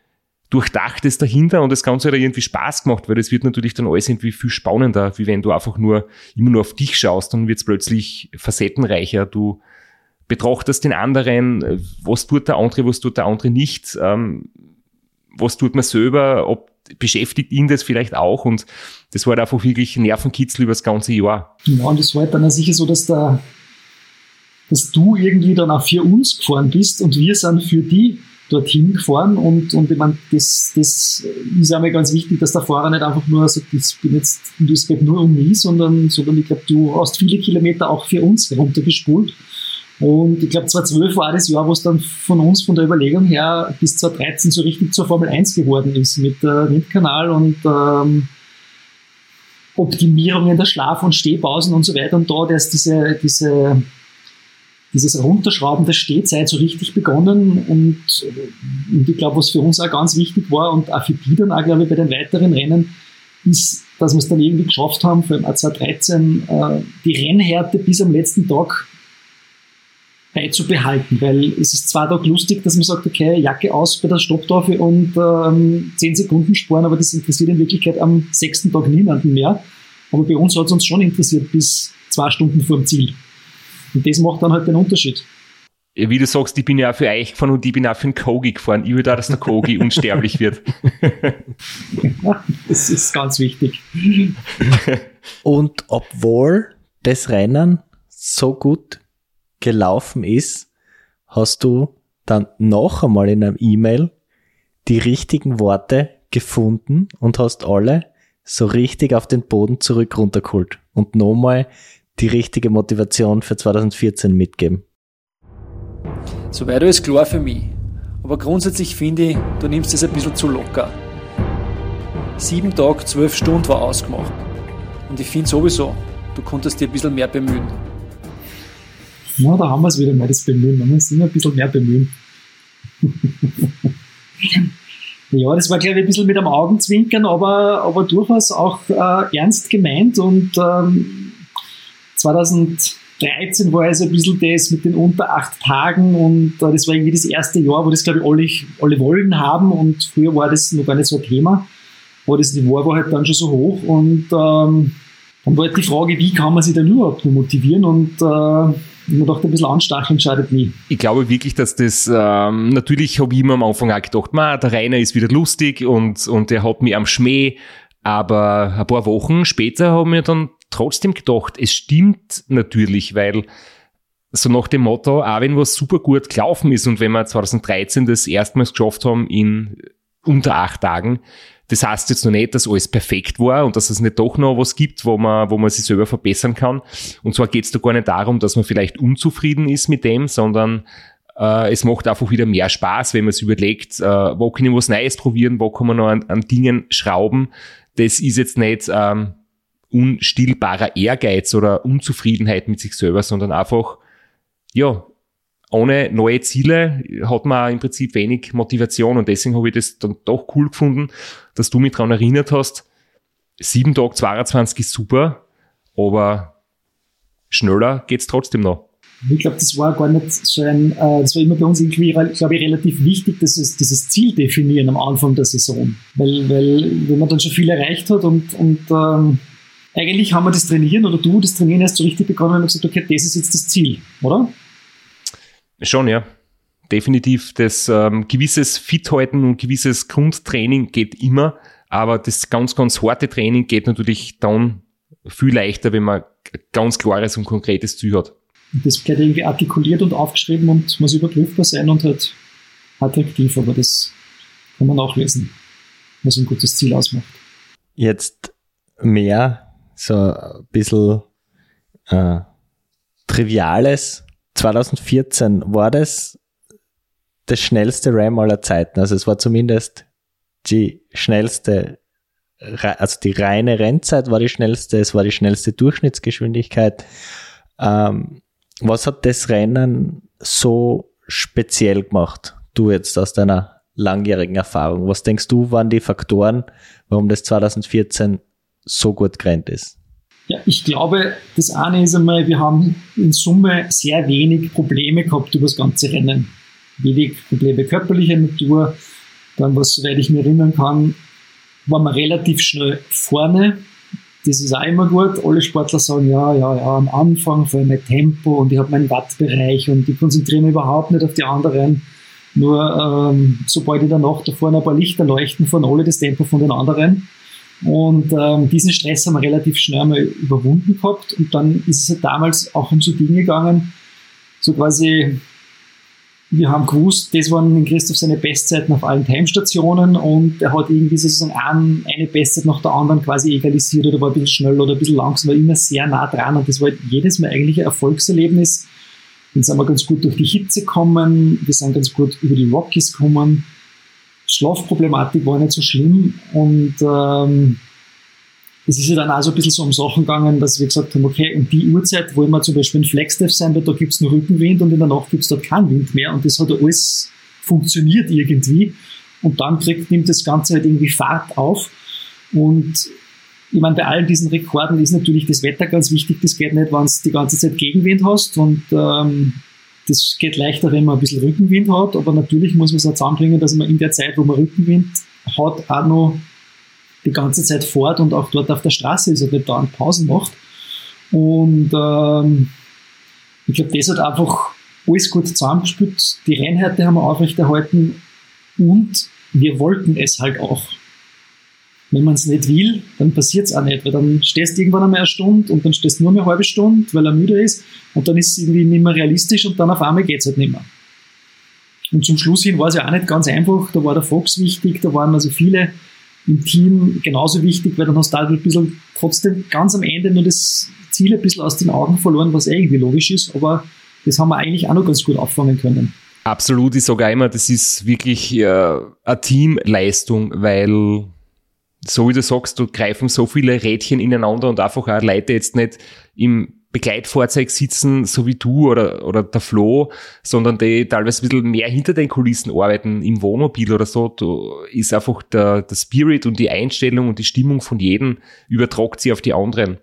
Durchdachtes dahinter und das Ganze hat irgendwie Spaß gemacht, weil das wird natürlich dann alles irgendwie viel spannender, wie wenn du einfach nur immer nur auf dich schaust, dann wird es plötzlich facettenreicher. Du betrachtest den anderen, was tut der andere, was tut der andere nicht, ähm, was tut man selber, ob beschäftigt ihn das vielleicht auch und das war halt einfach wirklich Nervenkitzel über das ganze Jahr. Genau, und das war halt dann sicher so, dass da dass du irgendwie dann auch für uns gefahren bist und wir sind für die dorthin gefahren und, und ich meine, das, das ist einmal ganz wichtig, dass der Fahrer nicht einfach nur sagt, das bin jetzt, das geht nur um mich, sondern, sondern ich glaube, du hast viele Kilometer auch für uns runtergespult und ich glaube, 2012 war das Jahr, wo es dann von uns, von der Überlegung her, bis 2013 so richtig zur Formel 1 geworden ist, mit äh, Windkanal und ähm, Optimierungen der Schlaf- und Stehpausen und so weiter. Und da, dass diese, diese, dieses Runterschrauben der Stehzeit so richtig begonnen und, und ich glaube, was für uns auch ganz wichtig war und auch für die dann auch, glaube ich, bei den weiteren Rennen, ist, dass wir es dann irgendwie geschafft haben, für allem 2013 äh, die Rennhärte bis am letzten Tag beizubehalten, weil es ist zwar doch lustig, dass man sagt, okay, Jacke aus bei der Stopptafel und ähm, 10 Sekunden sparen, aber das interessiert in Wirklichkeit am sechsten Tag niemanden mehr. Aber bei uns hat es uns schon interessiert bis zwei Stunden vor dem Ziel. Und das macht dann halt den Unterschied. Wie du sagst, ich bin ja auch für euch gefahren und ich bin auch für den Kogi gefahren. Ich will da, dass der Kogi unsterblich wird. Das ist ganz wichtig. Und obwohl das Rennen so gut gelaufen ist, hast du dann noch einmal in einem E-Mail die richtigen Worte gefunden und hast alle so richtig auf den Boden zurück runtergeholt und nochmal die richtige Motivation für 2014 mitgeben. Soweit alles klar für mich. Aber grundsätzlich finde ich, du nimmst es ein bisschen zu locker. Sieben Tage, zwölf Stunden war ausgemacht. Und ich finde sowieso, du konntest dir ein bisschen mehr bemühen. Ja, da haben wir es wieder mal, das Bemühen. Man muss immer ein bisschen mehr bemühen. ja, das war, glaube ich, ein bisschen mit einem Augenzwinkern, aber, aber durchaus auch äh, ernst gemeint. Und ähm, 2013 war also ein bisschen das mit den unter acht Tagen und äh, das war irgendwie das erste Jahr, wo das, glaube ich, alle, alle wollen haben und früher war das noch gar nicht so ein Thema. Aber das Niveau war halt dann schon so hoch und ähm, dann war halt die Frage, wie kann man sich denn überhaupt nur motivieren und äh, man dachte, ein bisschen anstacheln schadet nie. Ich glaube wirklich, dass das, ähm, natürlich habe ich immer am Anfang auch gedacht, ma, der Rainer ist wieder lustig und, und der hat mich am Schmäh. Aber ein paar Wochen später haben wir dann trotzdem gedacht, es stimmt natürlich, weil so nach dem Motto, auch wenn was super gut gelaufen ist und wenn wir 2013 das erstmals geschafft haben in unter acht Tagen, das heißt jetzt noch nicht, dass alles perfekt war und dass es nicht doch noch was gibt, wo man, wo man sich selber verbessern kann. Und zwar geht es da gar nicht darum, dass man vielleicht unzufrieden ist mit dem, sondern äh, es macht einfach wieder mehr Spaß, wenn man sich überlegt, äh, wo kann ich was Neues probieren, wo kann man noch an, an Dingen schrauben. Das ist jetzt nicht ähm, unstillbarer Ehrgeiz oder Unzufriedenheit mit sich selber, sondern einfach, ja, ohne neue Ziele hat man im Prinzip wenig Motivation und deswegen habe ich das dann doch cool gefunden, dass du mich daran erinnert hast. Sieben Tage 22 ist super, aber schneller geht's trotzdem noch. Ich glaube, das war gar nicht so ein, äh, das war immer bei uns irgendwie, glaube ich, relativ wichtig, dass es dieses Ziel definieren am Anfang der Saison. Weil, weil wenn man dann schon viel erreicht hat und, und ähm, eigentlich haben wir das Trainieren oder du das Trainieren erst so richtig begonnen und gesagt, okay, das ist jetzt das Ziel, oder? Schon, ja. Definitiv. Das ähm, gewisses Fithalten und gewisses Grundtraining geht immer, aber das ganz, ganz harte Training geht natürlich dann viel leichter, wenn man ganz klares und konkretes Ziel hat. Das bleibt irgendwie artikuliert und aufgeschrieben und muss überprüfbar sein und halt attraktiv, aber das kann man auch lesen, was ein gutes Ziel ausmacht. Jetzt mehr so ein bisschen äh, Triviales 2014 war das das schnellste Ram aller Zeiten. Also es war zumindest die schnellste, also die reine Rennzeit war die schnellste, es war die schnellste Durchschnittsgeschwindigkeit. Ähm, was hat das Rennen so speziell gemacht? Du jetzt aus deiner langjährigen Erfahrung. Was denkst du, waren die Faktoren, warum das 2014 so gut gerannt ist? Ja, ich glaube, das eine ist einmal, wir haben in Summe sehr wenig Probleme gehabt über das ganze Rennen. Wenig Probleme körperlicher Natur. Dann, was, soweit ich mich erinnern kann, waren wir relativ schnell vorne. Das ist auch immer gut. Alle Sportler sagen, ja, ja, ja, am Anfang vor allem mein Tempo und ich habe meinen Wattbereich und ich konzentriere mich überhaupt nicht auf die anderen. Nur ähm, sobald ich danach da vorne ein paar Lichter leuchten, fahren alle das Tempo von den anderen. Und ähm, diesen Stress haben wir relativ schnell mal überwunden gehabt. Und dann ist es halt damals auch um so Dinge gegangen, so quasi, wir haben gewusst, das waren Christoph seine Bestzeiten auf allen Timestationen und er hat irgendwie sozusagen ein, eine Bestzeit nach der anderen quasi egalisiert oder war ein bisschen schnell oder ein bisschen langsam, war immer sehr nah dran und das war halt jedes Mal eigentlich ein Erfolgserlebnis. Dann sind wir ganz gut durch die Hitze gekommen, wir sind ganz gut über die Rockies gekommen Schlafproblematik war nicht so schlimm und ähm, es ist ja dann auch so ein bisschen so um Sachen gegangen, dass wir gesagt haben, okay, um die Uhrzeit wollen wir zum Beispiel in Flagstaff sein, weil da gibt's nur Rückenwind und in der Nacht gibt's dort keinen Wind mehr und das hat alles funktioniert irgendwie. Und dann kriegt, nimmt das Ganze halt irgendwie Fahrt auf. Und ich meine, bei all diesen Rekorden ist natürlich das Wetter ganz wichtig. Das geht nicht, wenn du die ganze Zeit Gegenwind hast und ähm, das geht leichter, wenn man ein bisschen Rückenwind hat, aber natürlich muss man es auch zusammenbringen, dass man in der Zeit, wo man Rückenwind hat, auch noch die ganze Zeit fort und auch dort auf der Straße ist und nicht dauernd Pausen macht. Und ähm, ich glaube, das hat einfach alles gut zusammengespielt. Die Reinheiten haben wir aufrechterhalten und wir wollten es halt auch. Wenn man es nicht will, dann passiert es auch nicht, weil dann stehst du irgendwann einmal eine Stunde und dann stehst du nur eine halbe Stunde, weil er müde ist und dann ist es irgendwie nicht mehr realistisch und dann auf einmal geht es halt nicht mehr. Und zum Schluss hin war es ja auch nicht ganz einfach, da war der Fox wichtig, da waren also viele im Team genauso wichtig, weil dann hast du halt ein bisschen trotzdem ganz am Ende nur das Ziel ein bisschen aus den Augen verloren, was irgendwie logisch ist, aber das haben wir eigentlich auch noch ganz gut auffangen können. Absolut, ich sage immer, das ist wirklich äh, eine Teamleistung, weil so wie du sagst, du greifen so viele Rädchen ineinander und einfach auch Leute jetzt nicht im Begleitfahrzeug sitzen, so wie du oder, oder der Flo, sondern die teilweise ein bisschen mehr hinter den Kulissen arbeiten, im Wohnmobil oder so, da ist einfach der, der Spirit und die Einstellung und die Stimmung von jedem übertragt sie auf die anderen.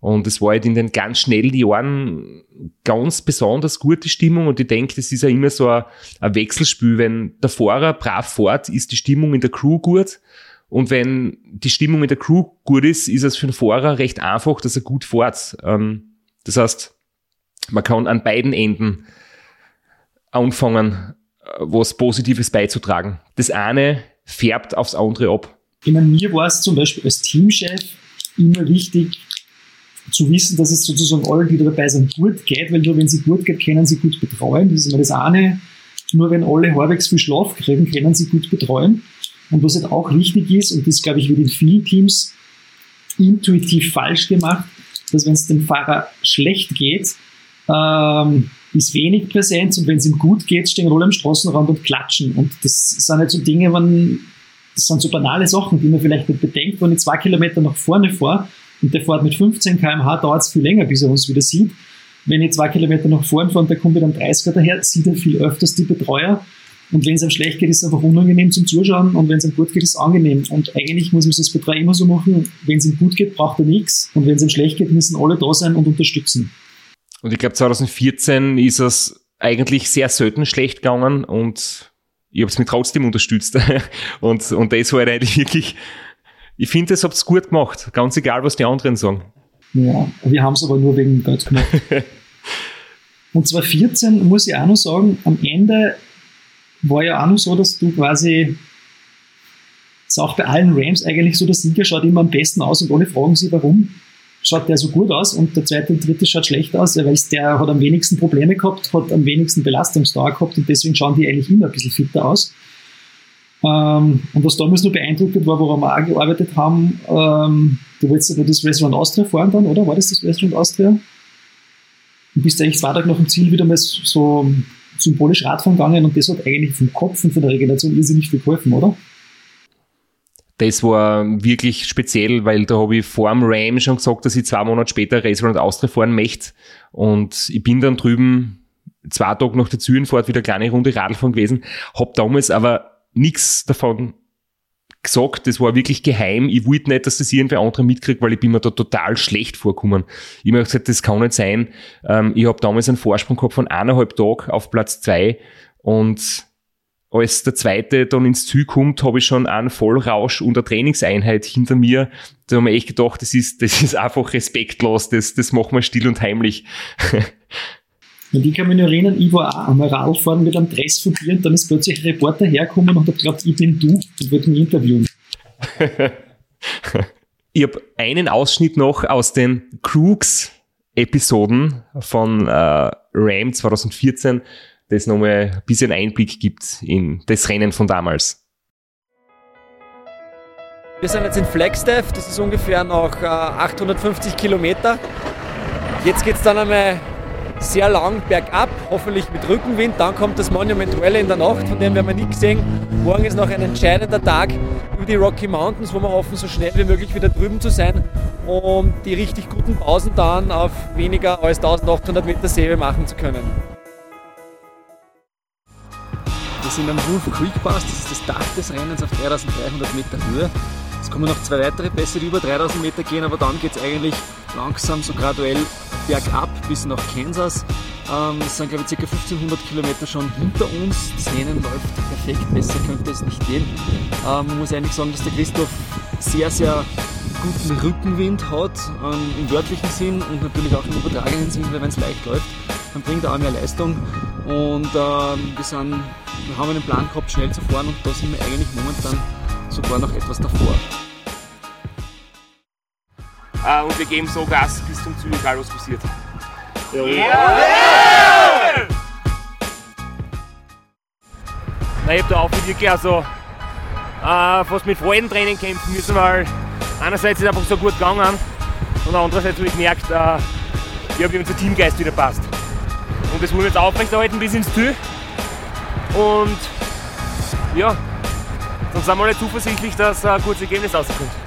Und es war halt in den ganz schnellen Jahren ganz besonders gute Stimmung und ich denke, das ist ja immer so ein, ein Wechselspiel. Wenn der Fahrer brav fährt, ist die Stimmung in der Crew gut und wenn die Stimmung in der Crew gut ist, ist es für den Fahrer recht einfach, dass er gut fährt. Ähm, das heißt, man kann an beiden Enden anfangen, äh, was Positives beizutragen. Das eine färbt aufs andere ab. Ich meine, mir war es zum Beispiel als Teamchef immer wichtig, zu wissen, dass es sozusagen alle, die da dabei sind, gut geht, weil nur wenn sie gut geht, können sie gut betreuen. Das ist immer das eine. Nur wenn alle halbwegs viel Schlaf kriegen, können sie gut betreuen. Und was halt auch wichtig ist, und das glaube ich wird in vielen Teams intuitiv falsch gemacht, dass wenn es dem Fahrer schlecht geht, ähm, ist wenig Präsenz und wenn es ihm gut geht, stehen alle am Straßenrand und klatschen. Und das sind halt so Dinge, man, das sind so banale Sachen, die man vielleicht nicht bedenkt, wenn ich zwei Kilometer nach vorne fahre und der fährt mit 15 km/h, dauert es viel länger, bis er uns wieder sieht. Wenn ich zwei Kilometer nach vorne fahre und der kommt mit einem 30er daher, sieht er viel öfters die Betreuer und wenn es einem schlecht geht, ist es einfach unangenehm zum Zuschauen und wenn es ihm gut geht, ist es angenehm. Und eigentlich muss man es als Betreuer immer so machen, wenn es ihm gut geht, braucht er nichts und wenn es ihm schlecht geht, müssen alle da sein und unterstützen. Und ich glaube 2014 ist es eigentlich sehr selten schlecht gegangen und ich habe es mir trotzdem unterstützt. und, und das war halt eigentlich wirklich, ich finde, das habt ihr gut gemacht, ganz egal, was die anderen sagen. Ja, wir haben es aber nur wegen Geld gemacht. und 2014 muss ich auch noch sagen, am Ende war ja auch noch so, dass du quasi, ist auch bei allen Rams eigentlich so, der Sieger schaut immer am besten aus und alle fragen sich, warum schaut der so gut aus und der zweite und dritte schaut schlecht aus, weil der hat am wenigsten Probleme gehabt, hat am wenigsten Belastungsdauer gehabt und deswegen schauen die eigentlich immer ein bisschen fitter aus. Ähm, und was damals nur beeindruckend war, woran wir auch gearbeitet haben, ähm, du wolltest aber das Restaurant Austria fahren dann, oder? War das das Restaurant Austria? Du bist eigentlich zwei Tage nach dem Ziel wieder mal so symbolisch Radfahren gegangen und das hat eigentlich vom Kopf und von der Regeneration irrsinnig viel geholfen, oder? Das war wirklich speziell, weil da habe ich vor dem Ram schon gesagt, dass ich zwei Monate später Race und Austria fahren möchte. Und ich bin dann drüben zwei Tage nach der Zürenfahrt wieder eine kleine Runde Radfahren gewesen, habe damals aber nichts davon gesagt, das war wirklich geheim. Ich wollte nicht, dass das irgendwer andere mitkriegt, weil ich bin mir da total schlecht vorgekommen. Ich habe gesagt, das kann nicht sein. Ähm, ich habe damals einen Vorsprung gehabt von eineinhalb Tagen auf Platz zwei und als der zweite dann ins Ziel kommt, habe ich schon einen Vollrausch und eine Trainingseinheit hinter mir. Da haben wir echt gedacht, das ist, das ist einfach respektlos, das, das machen wir still und heimlich. Und ich kann mich noch erinnern, ich war auch am Radfahren mit einem Dress von dir und dann ist plötzlich ein Reporter hergekommen und hat gesagt, ich bin du und wollte mich interviewen. ich habe einen Ausschnitt noch aus den Crooks-Episoden von äh, RAM 2014, das nochmal ein bisschen Einblick gibt in das Rennen von damals. Wir sind jetzt in Flagstaff, das ist ungefähr noch äh, 850 Kilometer. Jetzt geht es dann einmal sehr lang bergab, hoffentlich mit Rückenwind. Dann kommt das Monument Valley in der Nacht, von dem werden wir nicht gesehen. Morgen ist noch ein entscheidender Tag über die Rocky Mountains, wo wir hoffen, so schnell wie möglich wieder drüben zu sein, um die richtig guten Pausen dann auf weniger als 1800 Meter Säbe machen zu können. Wir sind am Wolf Creek Pass, das ist das Dach des Rennens auf 3300 Meter Höhe. Es kommen noch zwei weitere Pässe, die über 3000 Meter gehen, aber dann geht es eigentlich langsam so graduell bergab bis nach Kansas. Ähm, es sind, glaube ich, ca. 1500 Kilometer schon hinter uns. Das Rennen läuft perfekt, besser könnte es nicht gehen. Ähm, man muss eigentlich sagen, dass der Christoph sehr, sehr guten Rückenwind hat, ähm, im wörtlichen Sinn und natürlich auch im übertragenen Sinn, weil wenn es leicht läuft, dann bringt er auch mehr Leistung. Und ähm, wir, sind, wir haben einen Plan gehabt, schnell zu fahren und da sind wir eigentlich momentan sogar noch etwas davor. Uh, und wir geben so Gas bis zum Ziel, egal was passiert. Ja. Ja. Na, ich hab da auch wirklich also äh, fast mit Freudentraining kämpfen müssen, weil einerseits ist es einfach so gut gegangen und andererseits habe ich gemerkt, äh, ich habe unser Teamgeist wieder passt. Und das wollen wir jetzt aufrechterhalten bis ins Ziel. Und ja, dann sind wir alle zuversichtlich, dass ein gutes Ergebnis rauskommt.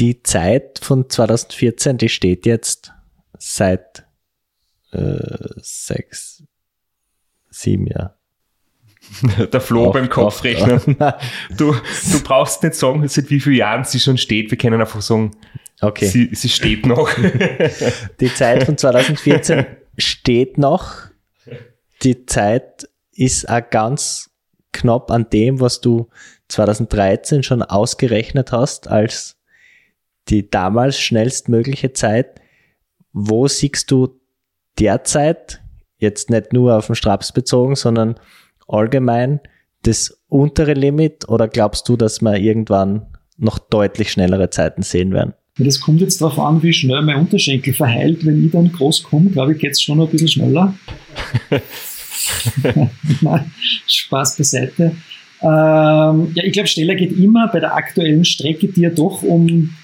Die Zeit von 2014, die steht jetzt seit äh, sechs, sieben Jahren. Der Flo auf, beim Kopfrechnen. Du, du brauchst nicht sagen, seit wie vielen Jahren sie schon steht. Wir können einfach sagen, okay. sie, sie steht noch. Die Zeit von 2014 steht noch. Die Zeit ist auch ganz knapp an dem, was du 2013 schon ausgerechnet hast als die damals schnellstmögliche Zeit. Wo siehst du derzeit, jetzt nicht nur auf den Straps bezogen, sondern allgemein das untere Limit oder glaubst du, dass wir irgendwann noch deutlich schnellere Zeiten sehen werden? Das kommt jetzt darauf an, wie schnell mein Unterschenkel verheilt. Wenn ich dann groß komme, glaube ich, geht es schon noch ein bisschen schneller. Nein, Spaß beiseite. Ähm, ja, ich glaube, schneller geht immer. Bei der aktuellen Strecke, die ja doch um,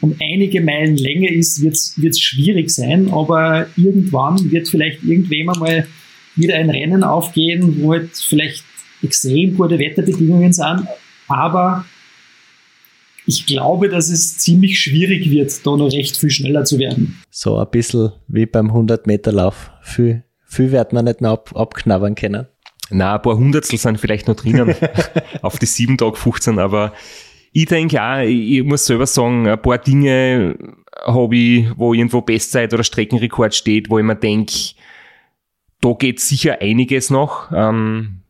um einige Meilen länger ist, wird es schwierig sein. Aber irgendwann wird vielleicht irgendwem einmal wieder ein Rennen aufgehen, wo halt vielleicht extrem gute Wetterbedingungen sind. Aber ich glaube, dass es ziemlich schwierig wird, da noch recht viel schneller zu werden. So ein bisschen wie beim 100-Meter-Lauf. Viel, viel wird man nicht noch ab, abknabbern können. Na, ein paar Hundertstel sind vielleicht noch drinnen auf die 7 Tage 15, aber ich denke auch, ich muss selber sagen, ein paar Dinge habe ich, wo irgendwo Bestzeit oder Streckenrekord steht, wo ich mir denke, da geht sicher einiges noch. Ähm,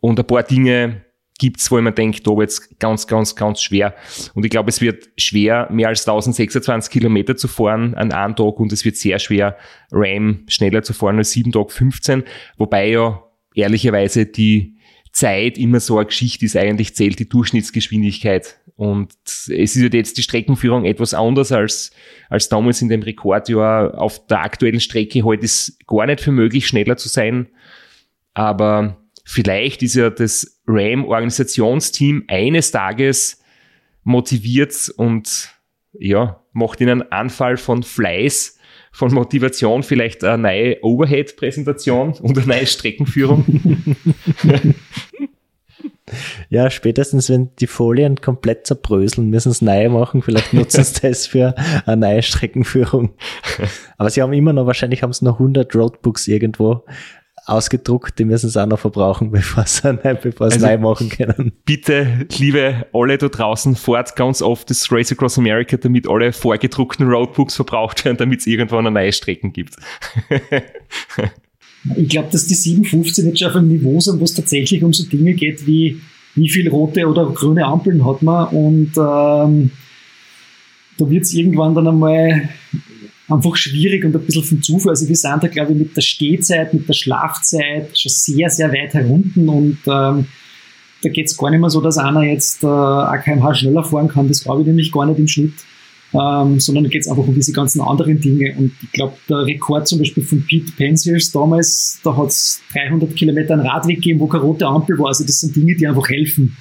und ein paar Dinge gibt's, wo ich mir denke, da wird's ganz, ganz, ganz schwer. Und ich glaube, es wird schwer, mehr als 1026 Kilometer zu fahren an einem Tag und es wird sehr schwer, RAM schneller zu fahren als 7 Tag 15, wobei ja ehrlicherweise die Zeit immer so eine Geschichte ist, eigentlich zählt die Durchschnittsgeschwindigkeit. Und es ist jetzt die Streckenführung etwas anders als, als damals in dem Rekordjahr. Auf der aktuellen Strecke heute ist gar nicht für möglich, schneller zu sein. Aber vielleicht ist ja das RAM-Organisationsteam eines Tages motiviert und ja, macht ihnen einen Anfall von Fleiß von Motivation vielleicht eine neue Overhead-Präsentation und eine neue Streckenführung. ja, spätestens wenn die Folien komplett zerbröseln, müssen sie neu machen. Vielleicht nutzen sie das für eine neue Streckenführung. Aber sie haben immer noch, wahrscheinlich haben sie noch 100 Roadbooks irgendwo ausgedruckt, die müssen sie auch noch verbrauchen, bevor sie, bevor sie also, neu machen können. Bitte, liebe alle da draußen, fahrt ganz oft das Race Across America, damit alle vorgedruckten Roadbooks verbraucht werden, damit es irgendwann eine neue Strecken gibt. ich glaube, dass die 715 jetzt schon auf einem Niveau sind, wo es tatsächlich um so Dinge geht wie wie viel rote oder grüne Ampeln hat man und ähm, da wird es irgendwann dann einmal einfach schwierig und ein bisschen vom Zufall. Also wir sind da, glaube ich, mit der Stehzeit, mit der Schlafzeit schon sehr, sehr weit herunten und ähm, da geht es gar nicht mehr so, dass einer jetzt äh, AKMH schneller fahren kann. Das glaube ich nämlich gar nicht im Schnitt. Ähm, sondern da geht es einfach um diese ganzen anderen Dinge. Und ich glaube, der Rekord zum Beispiel von Pete Pencils damals, da hat es 300 Kilometer einen Radweg gegeben, wo keine rote Ampel war. Also das sind Dinge, die einfach helfen.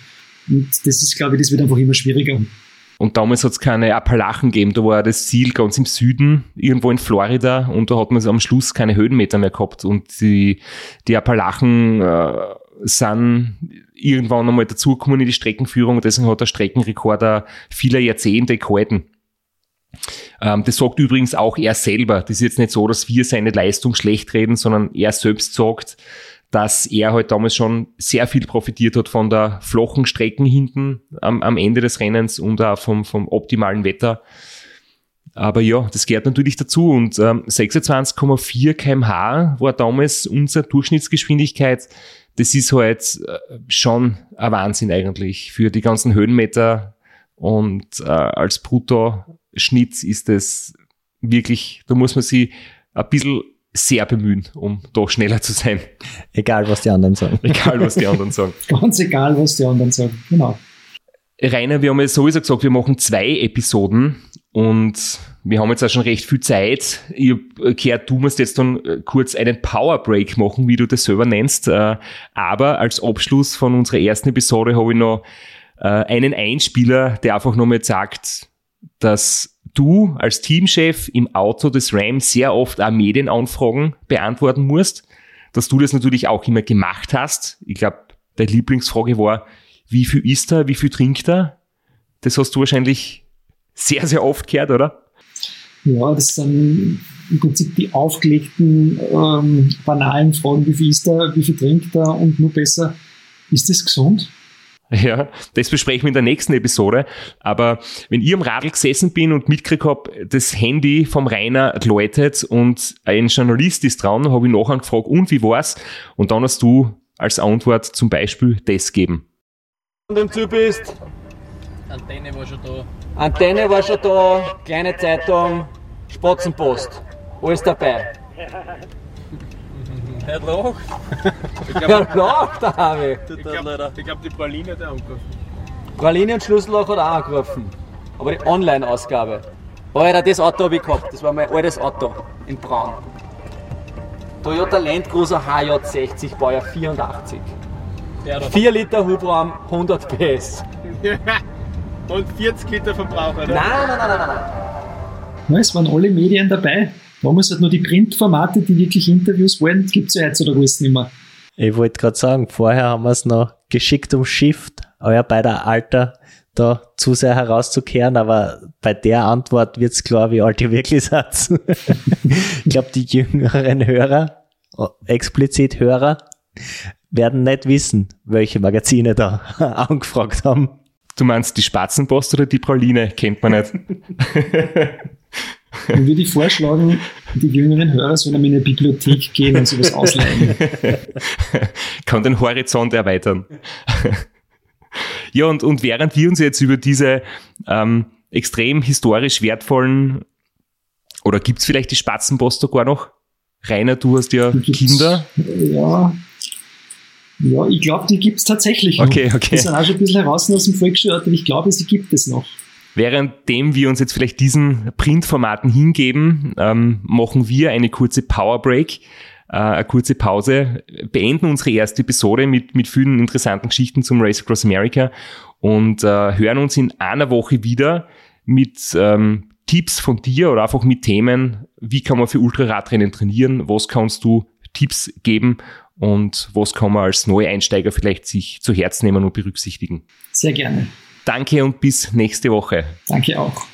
Und das ist, glaube ich, das wird einfach immer schwieriger. Und damals hat es keine Appalachen gegeben, da war das Ziel ganz im Süden, irgendwo in Florida, und da hat man am Schluss keine Höhenmeter mehr gehabt. Und die, die Appalachen äh, sind irgendwann einmal dazugekommen in die Streckenführung. Deswegen hat der Streckenrekorder vieler Jahrzehnte gehalten. Ähm, das sagt übrigens auch er selber. Das ist jetzt nicht so, dass wir seine Leistung schlecht reden, sondern er selbst sagt, dass er halt damals schon sehr viel profitiert hat von der flachen Strecken hinten am, am Ende des Rennens und auch vom, vom optimalen Wetter. Aber ja, das gehört natürlich dazu und ähm, 26,4 kmh war damals unsere Durchschnittsgeschwindigkeit. Das ist halt äh, schon ein Wahnsinn eigentlich für die ganzen Höhenmeter und äh, als Brutto-Schnitt ist das wirklich, da muss man sich ein bisschen sehr bemühen, um doch schneller zu sein. Egal, was die anderen sagen. Egal, was die anderen sagen. Ganz egal, was die anderen sagen. Genau. Rainer, wir haben ja sowieso gesagt, wir machen zwei Episoden und wir haben jetzt auch schon recht viel Zeit. Ich habe gehört, du musst jetzt dann äh, kurz einen Power Break machen, wie du das selber nennst. Äh, aber als Abschluss von unserer ersten Episode habe ich noch äh, einen Einspieler, der einfach nochmal sagt, dass du als Teamchef im Auto des Ram sehr oft auch Medienanfragen beantworten musst, dass du das natürlich auch immer gemacht hast. Ich glaube, deine Lieblingsfrage war, wie viel isst er, wie viel trinkt er? Das hast du wahrscheinlich sehr, sehr oft gehört, oder? Ja, das sind im Prinzip die aufgelegten, ähm, banalen Fragen, wie viel isst er, wie viel trinkt er und nur besser, ist das gesund? Ja, das besprechen wir in der nächsten Episode. Aber wenn ich am Radl gesessen bin und mitgekriegt habe, das Handy vom Rainer läutet und ein Journalist ist dran, habe ich nachher gefragt, und wie war's? Und dann hast du als Antwort zum Beispiel das gegeben. Und im Zug bist? Antenne war schon da. Antenne war schon da, kleine Zeitung, Spatzenpost. Alles dabei. Er lacht. Ja, lacht der Harvey. Ich glaube, glaub, die Pauline hat er angerufen. Praline und Schlüsselloch hat er auch angerufen. Aber die Online-Ausgabe. Alter, das Auto habe ich gehabt. Das war mein altes Auto in Braun. Toyota Land Cruiser HJ60, Baujahr 84. Der da. 4 Liter Hubraum, 100 PS. Und 40 Liter Verbraucher, oder? Nein, nein, nein, nein, nein. Es waren alle Medien dabei. Damals halt nur die Printformate, die wirklich Interviews wollen, gibt es ja heutzutage alles nicht mehr. Ich wollte gerade sagen, vorher haben wir es noch geschickt umschifft, euer beider Alter da zu sehr herauszukehren, aber bei der Antwort wird's klar, wie alt ihr wirklich seid. ich glaube, die jüngeren Hörer, explizit Hörer, werden nicht wissen, welche Magazine da angefragt haben. Du meinst die Spatzenpost oder die Praline? Kennt man nicht. Dann würde ich vorschlagen, die jüngeren Hörer sollen in eine Bibliothek gehen und sowas ausleihen. Kann den Horizont erweitern. ja, und, und während wir uns jetzt über diese ähm, extrem historisch wertvollen, oder gibt's vielleicht die Spatzenpost sogar noch? Rainer, du hast ja Kinder. Ja. Ja, ich glaube, die gibt's tatsächlich noch. Okay, okay. Die sind auch schon ein bisschen heraus aus dem Volksschulort, aber ich glaube, sie gibt es noch. Währenddem wir uns jetzt vielleicht diesen Printformaten hingeben, ähm, machen wir eine kurze Power Break, äh, eine kurze Pause, beenden unsere erste Episode mit, mit vielen interessanten Geschichten zum Race Across America und äh, hören uns in einer Woche wieder mit ähm, Tipps von dir oder einfach mit Themen, wie kann man für Ultraradrennen trainieren, was kannst du Tipps geben und was kann man als Neueinsteiger vielleicht sich zu Herzen nehmen und berücksichtigen. Sehr gerne. Danke und bis nächste Woche. Danke auch.